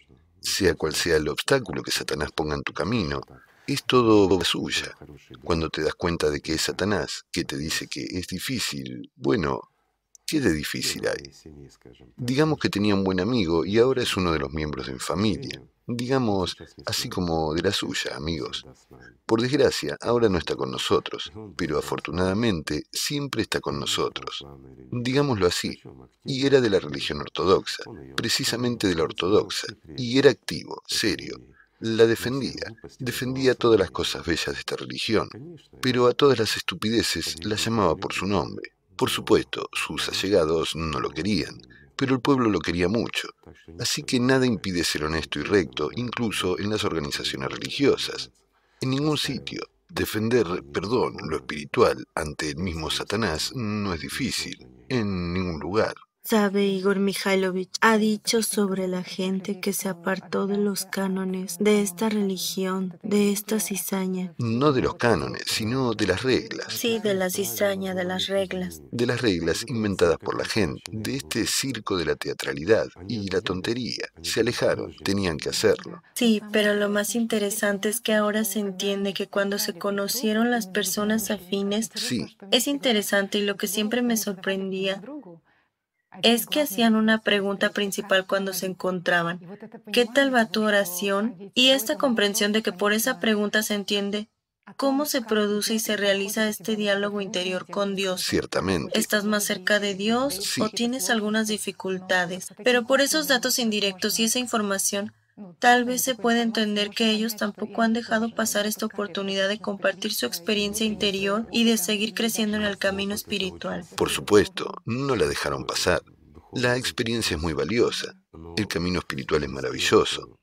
Sea cual sea el obstáculo que Satanás ponga en tu camino, es todo suya. Cuando te das cuenta de que es Satanás, que te dice que es difícil, bueno, ¿qué de difícil hay? Digamos que tenía un buen amigo y ahora es uno de los miembros de mi familia. Digamos, así como de la suya, amigos. Por desgracia, ahora no está con nosotros, pero afortunadamente siempre está con nosotros. Digámoslo así, y era de la religión ortodoxa, precisamente de la ortodoxa, y era activo, serio, la defendía, defendía todas las cosas bellas de esta religión, pero a todas las estupideces las llamaba por su nombre. Por supuesto, sus allegados no lo querían, pero el pueblo lo quería mucho. Así que nada impide ser honesto y recto, incluso en las organizaciones religiosas. En ningún sitio. Defender, perdón, lo espiritual ante el mismo Satanás no es difícil, en ningún lugar. Sabe, Igor Mikhailovich ha dicho sobre la gente que se apartó de los cánones, de esta religión, de esta cizaña. No de los cánones, sino de las reglas. Sí, de la cizaña, de las reglas. De las reglas inventadas por la gente, de este circo de la teatralidad y la tontería. Se alejaron, tenían que hacerlo. Sí, pero lo más interesante es que ahora se entiende que cuando se conocieron las personas afines, sí. es interesante y lo que siempre me sorprendía es que hacían una pregunta principal cuando se encontraban. ¿Qué tal va tu oración? Y esta comprensión de que por esa pregunta se entiende cómo se produce y se realiza este diálogo interior con Dios. Ciertamente. ¿Estás más cerca de Dios o tienes algunas dificultades? Pero por esos datos indirectos y esa información, Tal vez se puede entender que ellos tampoco han dejado pasar esta oportunidad de compartir su experiencia interior y de seguir creciendo en el camino espiritual. Por supuesto, no la dejaron pasar. La experiencia es muy valiosa. El camino espiritual es maravilloso.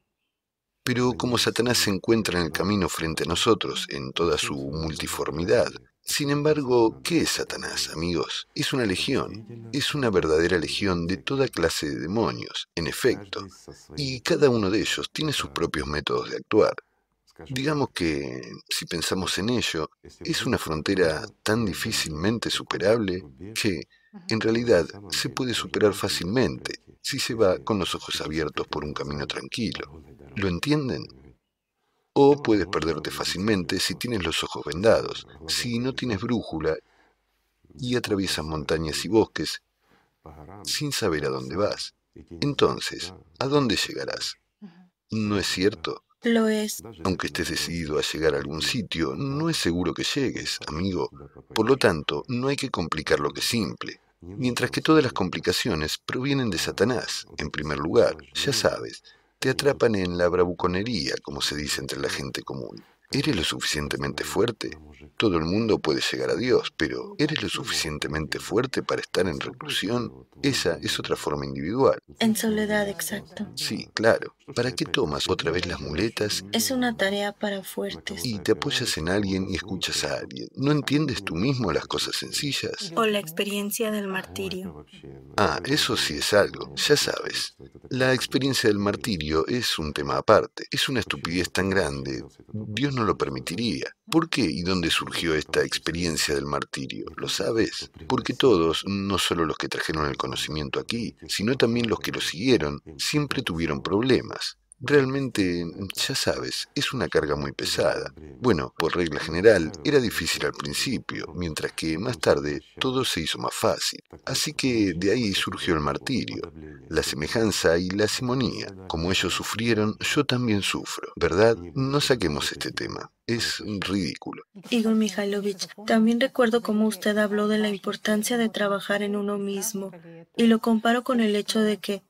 Pero como Satanás se encuentra en el camino frente a nosotros en toda su multiformidad, sin embargo, ¿qué es Satanás, amigos? Es una legión, es una verdadera legión de toda clase de demonios, en efecto, y cada uno de ellos tiene sus propios métodos de actuar. Digamos que, si pensamos en ello, es una frontera tan difícilmente superable que, en realidad, se puede superar fácilmente si se va con los ojos abiertos por un camino tranquilo. ¿Lo entienden? O puedes perderte fácilmente si tienes los ojos vendados, si no tienes brújula y atraviesas montañas y bosques sin saber a dónde vas. Entonces, ¿a dónde llegarás? ¿No es cierto? Lo es. Aunque estés decidido a llegar a algún sitio, no es seguro que llegues, amigo. Por lo tanto, no hay que complicar lo que es simple. Mientras que todas las complicaciones provienen de Satanás, en primer lugar, ya sabes, te atrapan en la bravuconería, como se dice entre la gente común. ¿Eres lo suficientemente fuerte? Todo el mundo puede llegar a Dios, pero ¿eres lo suficientemente fuerte para estar en reclusión? Esa es otra forma individual. En soledad, exacto. Sí, claro. ¿Para qué tomas otra vez las muletas? Es una tarea para fuertes. Y te apoyas en alguien y escuchas a alguien. ¿No entiendes tú mismo las cosas sencillas? O la experiencia del martirio. Ah, eso sí es algo, ya sabes. La experiencia del martirio es un tema aparte. Es una estupidez tan grande. Dios no lo permitiría. ¿Por qué y dónde surgió esta experiencia del martirio? ¿Lo sabes? Porque todos, no solo los que trajeron el conocimiento aquí, sino también los que lo siguieron, siempre tuvieron problemas. Realmente, ya sabes, es una carga muy pesada. Bueno, por regla general, era difícil al principio, mientras que más tarde todo se hizo más fácil. Así que de ahí surgió el martirio, la semejanza y la simonía. Como ellos sufrieron, yo también sufro, ¿verdad? No saquemos este tema. Es ridículo. Igor Mikhailovich, también recuerdo cómo usted habló de la importancia de trabajar en uno mismo, y lo comparo con el hecho de que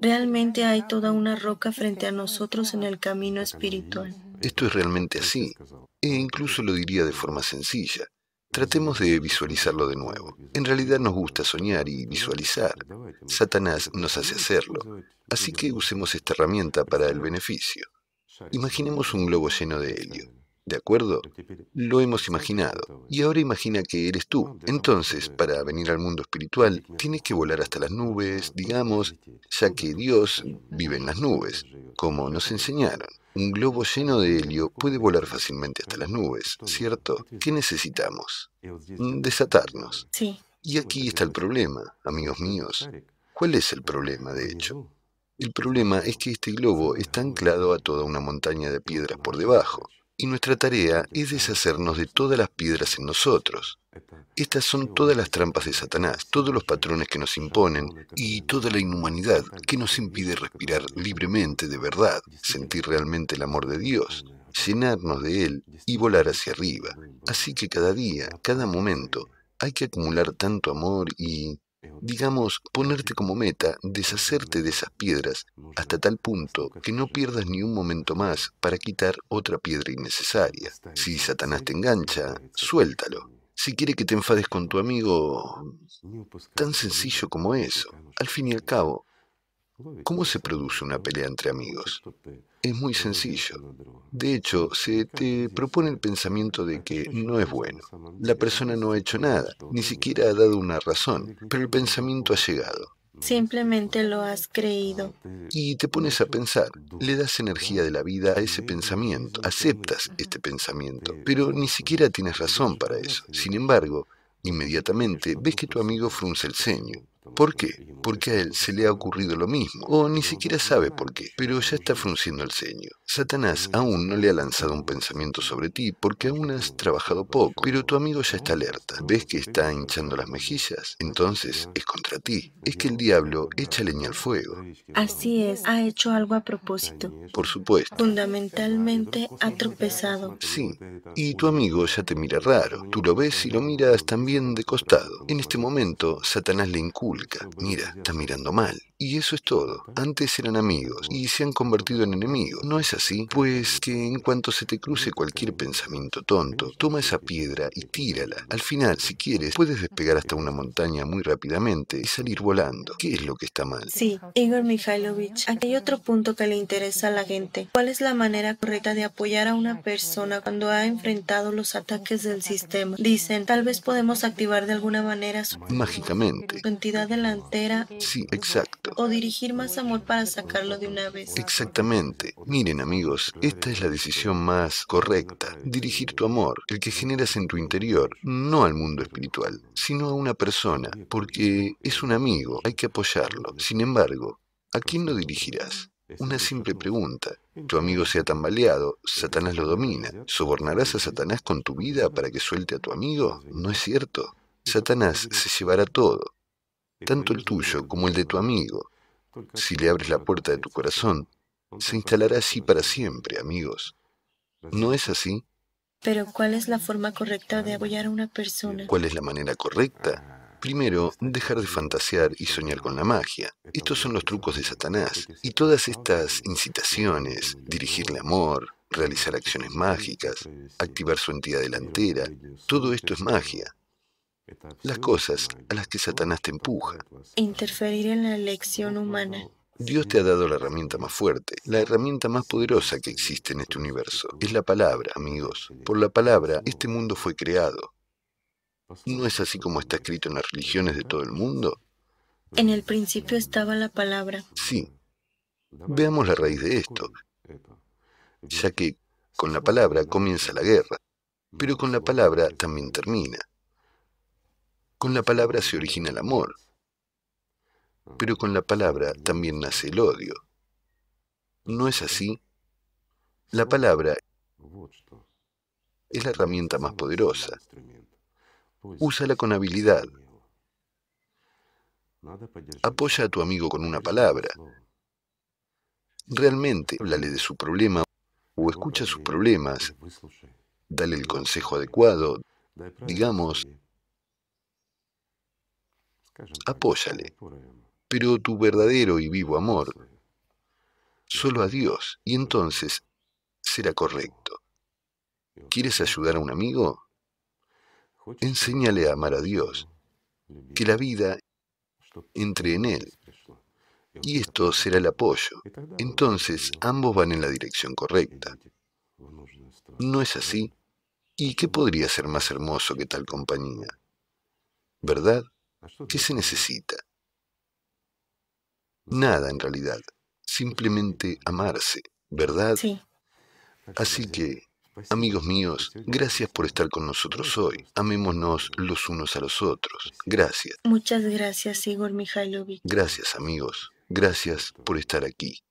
Realmente hay toda una roca frente a nosotros en el camino espiritual. Esto es realmente así, e incluso lo diría de forma sencilla. Tratemos de visualizarlo de nuevo. En realidad nos gusta soñar y visualizar. Satanás nos hace hacerlo, así que usemos esta herramienta para el beneficio. Imaginemos un globo lleno de helio. ¿De acuerdo? Lo hemos imaginado. Y ahora imagina que eres tú. Entonces, para venir al mundo espiritual, tienes que volar hasta las nubes, digamos, ya que Dios vive en las nubes, como nos enseñaron. Un globo lleno de helio puede volar fácilmente hasta las nubes, ¿cierto? ¿Qué necesitamos? Desatarnos. Sí. Y aquí está el problema, amigos míos. ¿Cuál es el problema, de hecho? El problema es que este globo está anclado a toda una montaña de piedras por debajo y nuestra tarea es deshacernos de todas las piedras en nosotros. Estas son todas las trampas de Satanás, todos los patrones que nos imponen y toda la inhumanidad que nos impide respirar libremente de verdad, sentir realmente el amor de Dios, llenarnos de Él y volar hacia arriba. Así que cada día, cada momento, hay que acumular tanto amor y digamos, ponerte como meta, deshacerte de esas piedras hasta tal punto que no pierdas ni un momento más para quitar otra piedra innecesaria. Si Satanás te engancha, suéltalo. Si quiere que te enfades con tu amigo, tan sencillo como eso. Al fin y al cabo, ¿cómo se produce una pelea entre amigos? Es muy sencillo. De hecho, se te propone el pensamiento de que no es bueno. La persona no ha hecho nada, ni siquiera ha dado una razón, pero el pensamiento ha llegado. Simplemente lo has creído. Y te pones a pensar, le das energía de la vida a ese pensamiento, aceptas este pensamiento, pero ni siquiera tienes razón para eso. Sin embargo, inmediatamente ves que tu amigo frunce el ceño. ¿Por qué? Porque a él se le ha ocurrido lo mismo, o ni siquiera sabe por qué, pero ya está frunciendo el ceño. Satanás aún no le ha lanzado un pensamiento sobre ti porque aún has trabajado poco, pero tu amigo ya está alerta. ¿Ves que está hinchando las mejillas? Entonces es contra ti. Es que el diablo echa leña al fuego. Así es, ha hecho algo a propósito. Por supuesto. Fundamentalmente ha tropezado. Sí, y tu amigo ya te mira raro. Tú lo ves y lo miras también de costado. En este momento, Satanás le Mira, está mirando mal. Y eso es todo. Antes eran amigos y se han convertido en enemigos. ¿No es así? Pues que en cuanto se te cruce cualquier pensamiento tonto, toma esa piedra y tírala. Al final, si quieres, puedes despegar hasta una montaña muy rápidamente y salir volando. ¿Qué es lo que está mal? Sí, Igor Mikhailovich, aquí hay otro punto que le interesa a la gente. ¿Cuál es la manera correcta de apoyar a una persona cuando ha enfrentado los ataques del sistema? Dicen, tal vez podemos activar de alguna manera su, Mágicamente. su entidad delantera. Sí, exacto o dirigir más amor para sacarlo de una vez. Exactamente. Miren amigos, esta es la decisión más correcta. Dirigir tu amor, el que generas en tu interior, no al mundo espiritual, sino a una persona, porque es un amigo, hay que apoyarlo. Sin embargo, ¿a quién lo dirigirás? Una simple pregunta. Tu amigo se ha tambaleado, Satanás lo domina. ¿Sobornarás a Satanás con tu vida para que suelte a tu amigo? ¿No es cierto? Satanás se llevará todo tanto el tuyo como el de tu amigo. Si le abres la puerta de tu corazón, se instalará así para siempre, amigos. ¿No es así? Pero ¿cuál es la forma correcta de apoyar a una persona? ¿Cuál es la manera correcta? Primero, dejar de fantasear y soñar con la magia. Estos son los trucos de Satanás. Y todas estas incitaciones, dirigirle amor, realizar acciones mágicas, activar su entidad delantera, todo esto es magia las cosas a las que Satanás te empuja. Interferir en la elección humana. Dios te ha dado la herramienta más fuerte, la herramienta más poderosa que existe en este universo. Es la palabra, amigos. Por la palabra, este mundo fue creado. ¿No es así como está escrito en las religiones de todo el mundo? En el principio estaba la palabra. Sí. Veamos la raíz de esto, ya que con la palabra comienza la guerra, pero con la palabra también termina. Con la palabra se origina el amor, pero con la palabra también nace el odio. ¿No es así? La palabra es la herramienta más poderosa. Úsala con habilidad. Apoya a tu amigo con una palabra. Realmente, háblale de su problema o escucha sus problemas. Dale el consejo adecuado. Digamos, apóyale, pero tu verdadero y vivo amor solo a Dios, y entonces será correcto. ¿Quieres ayudar a un amigo? Enséñale a amar a Dios, que la vida entre en Él, y esto será el apoyo. Entonces ambos van en la dirección correcta. ¿No es así? ¿Y qué podría ser más hermoso que tal compañía? ¿Verdad? ¿Qué se necesita? Nada en realidad, simplemente amarse, ¿verdad? Sí. Así que, amigos míos, gracias por estar con nosotros hoy. Amémonos los unos a los otros. Gracias. Muchas gracias, Igor Mikhailovich. Gracias, amigos. Gracias por estar aquí.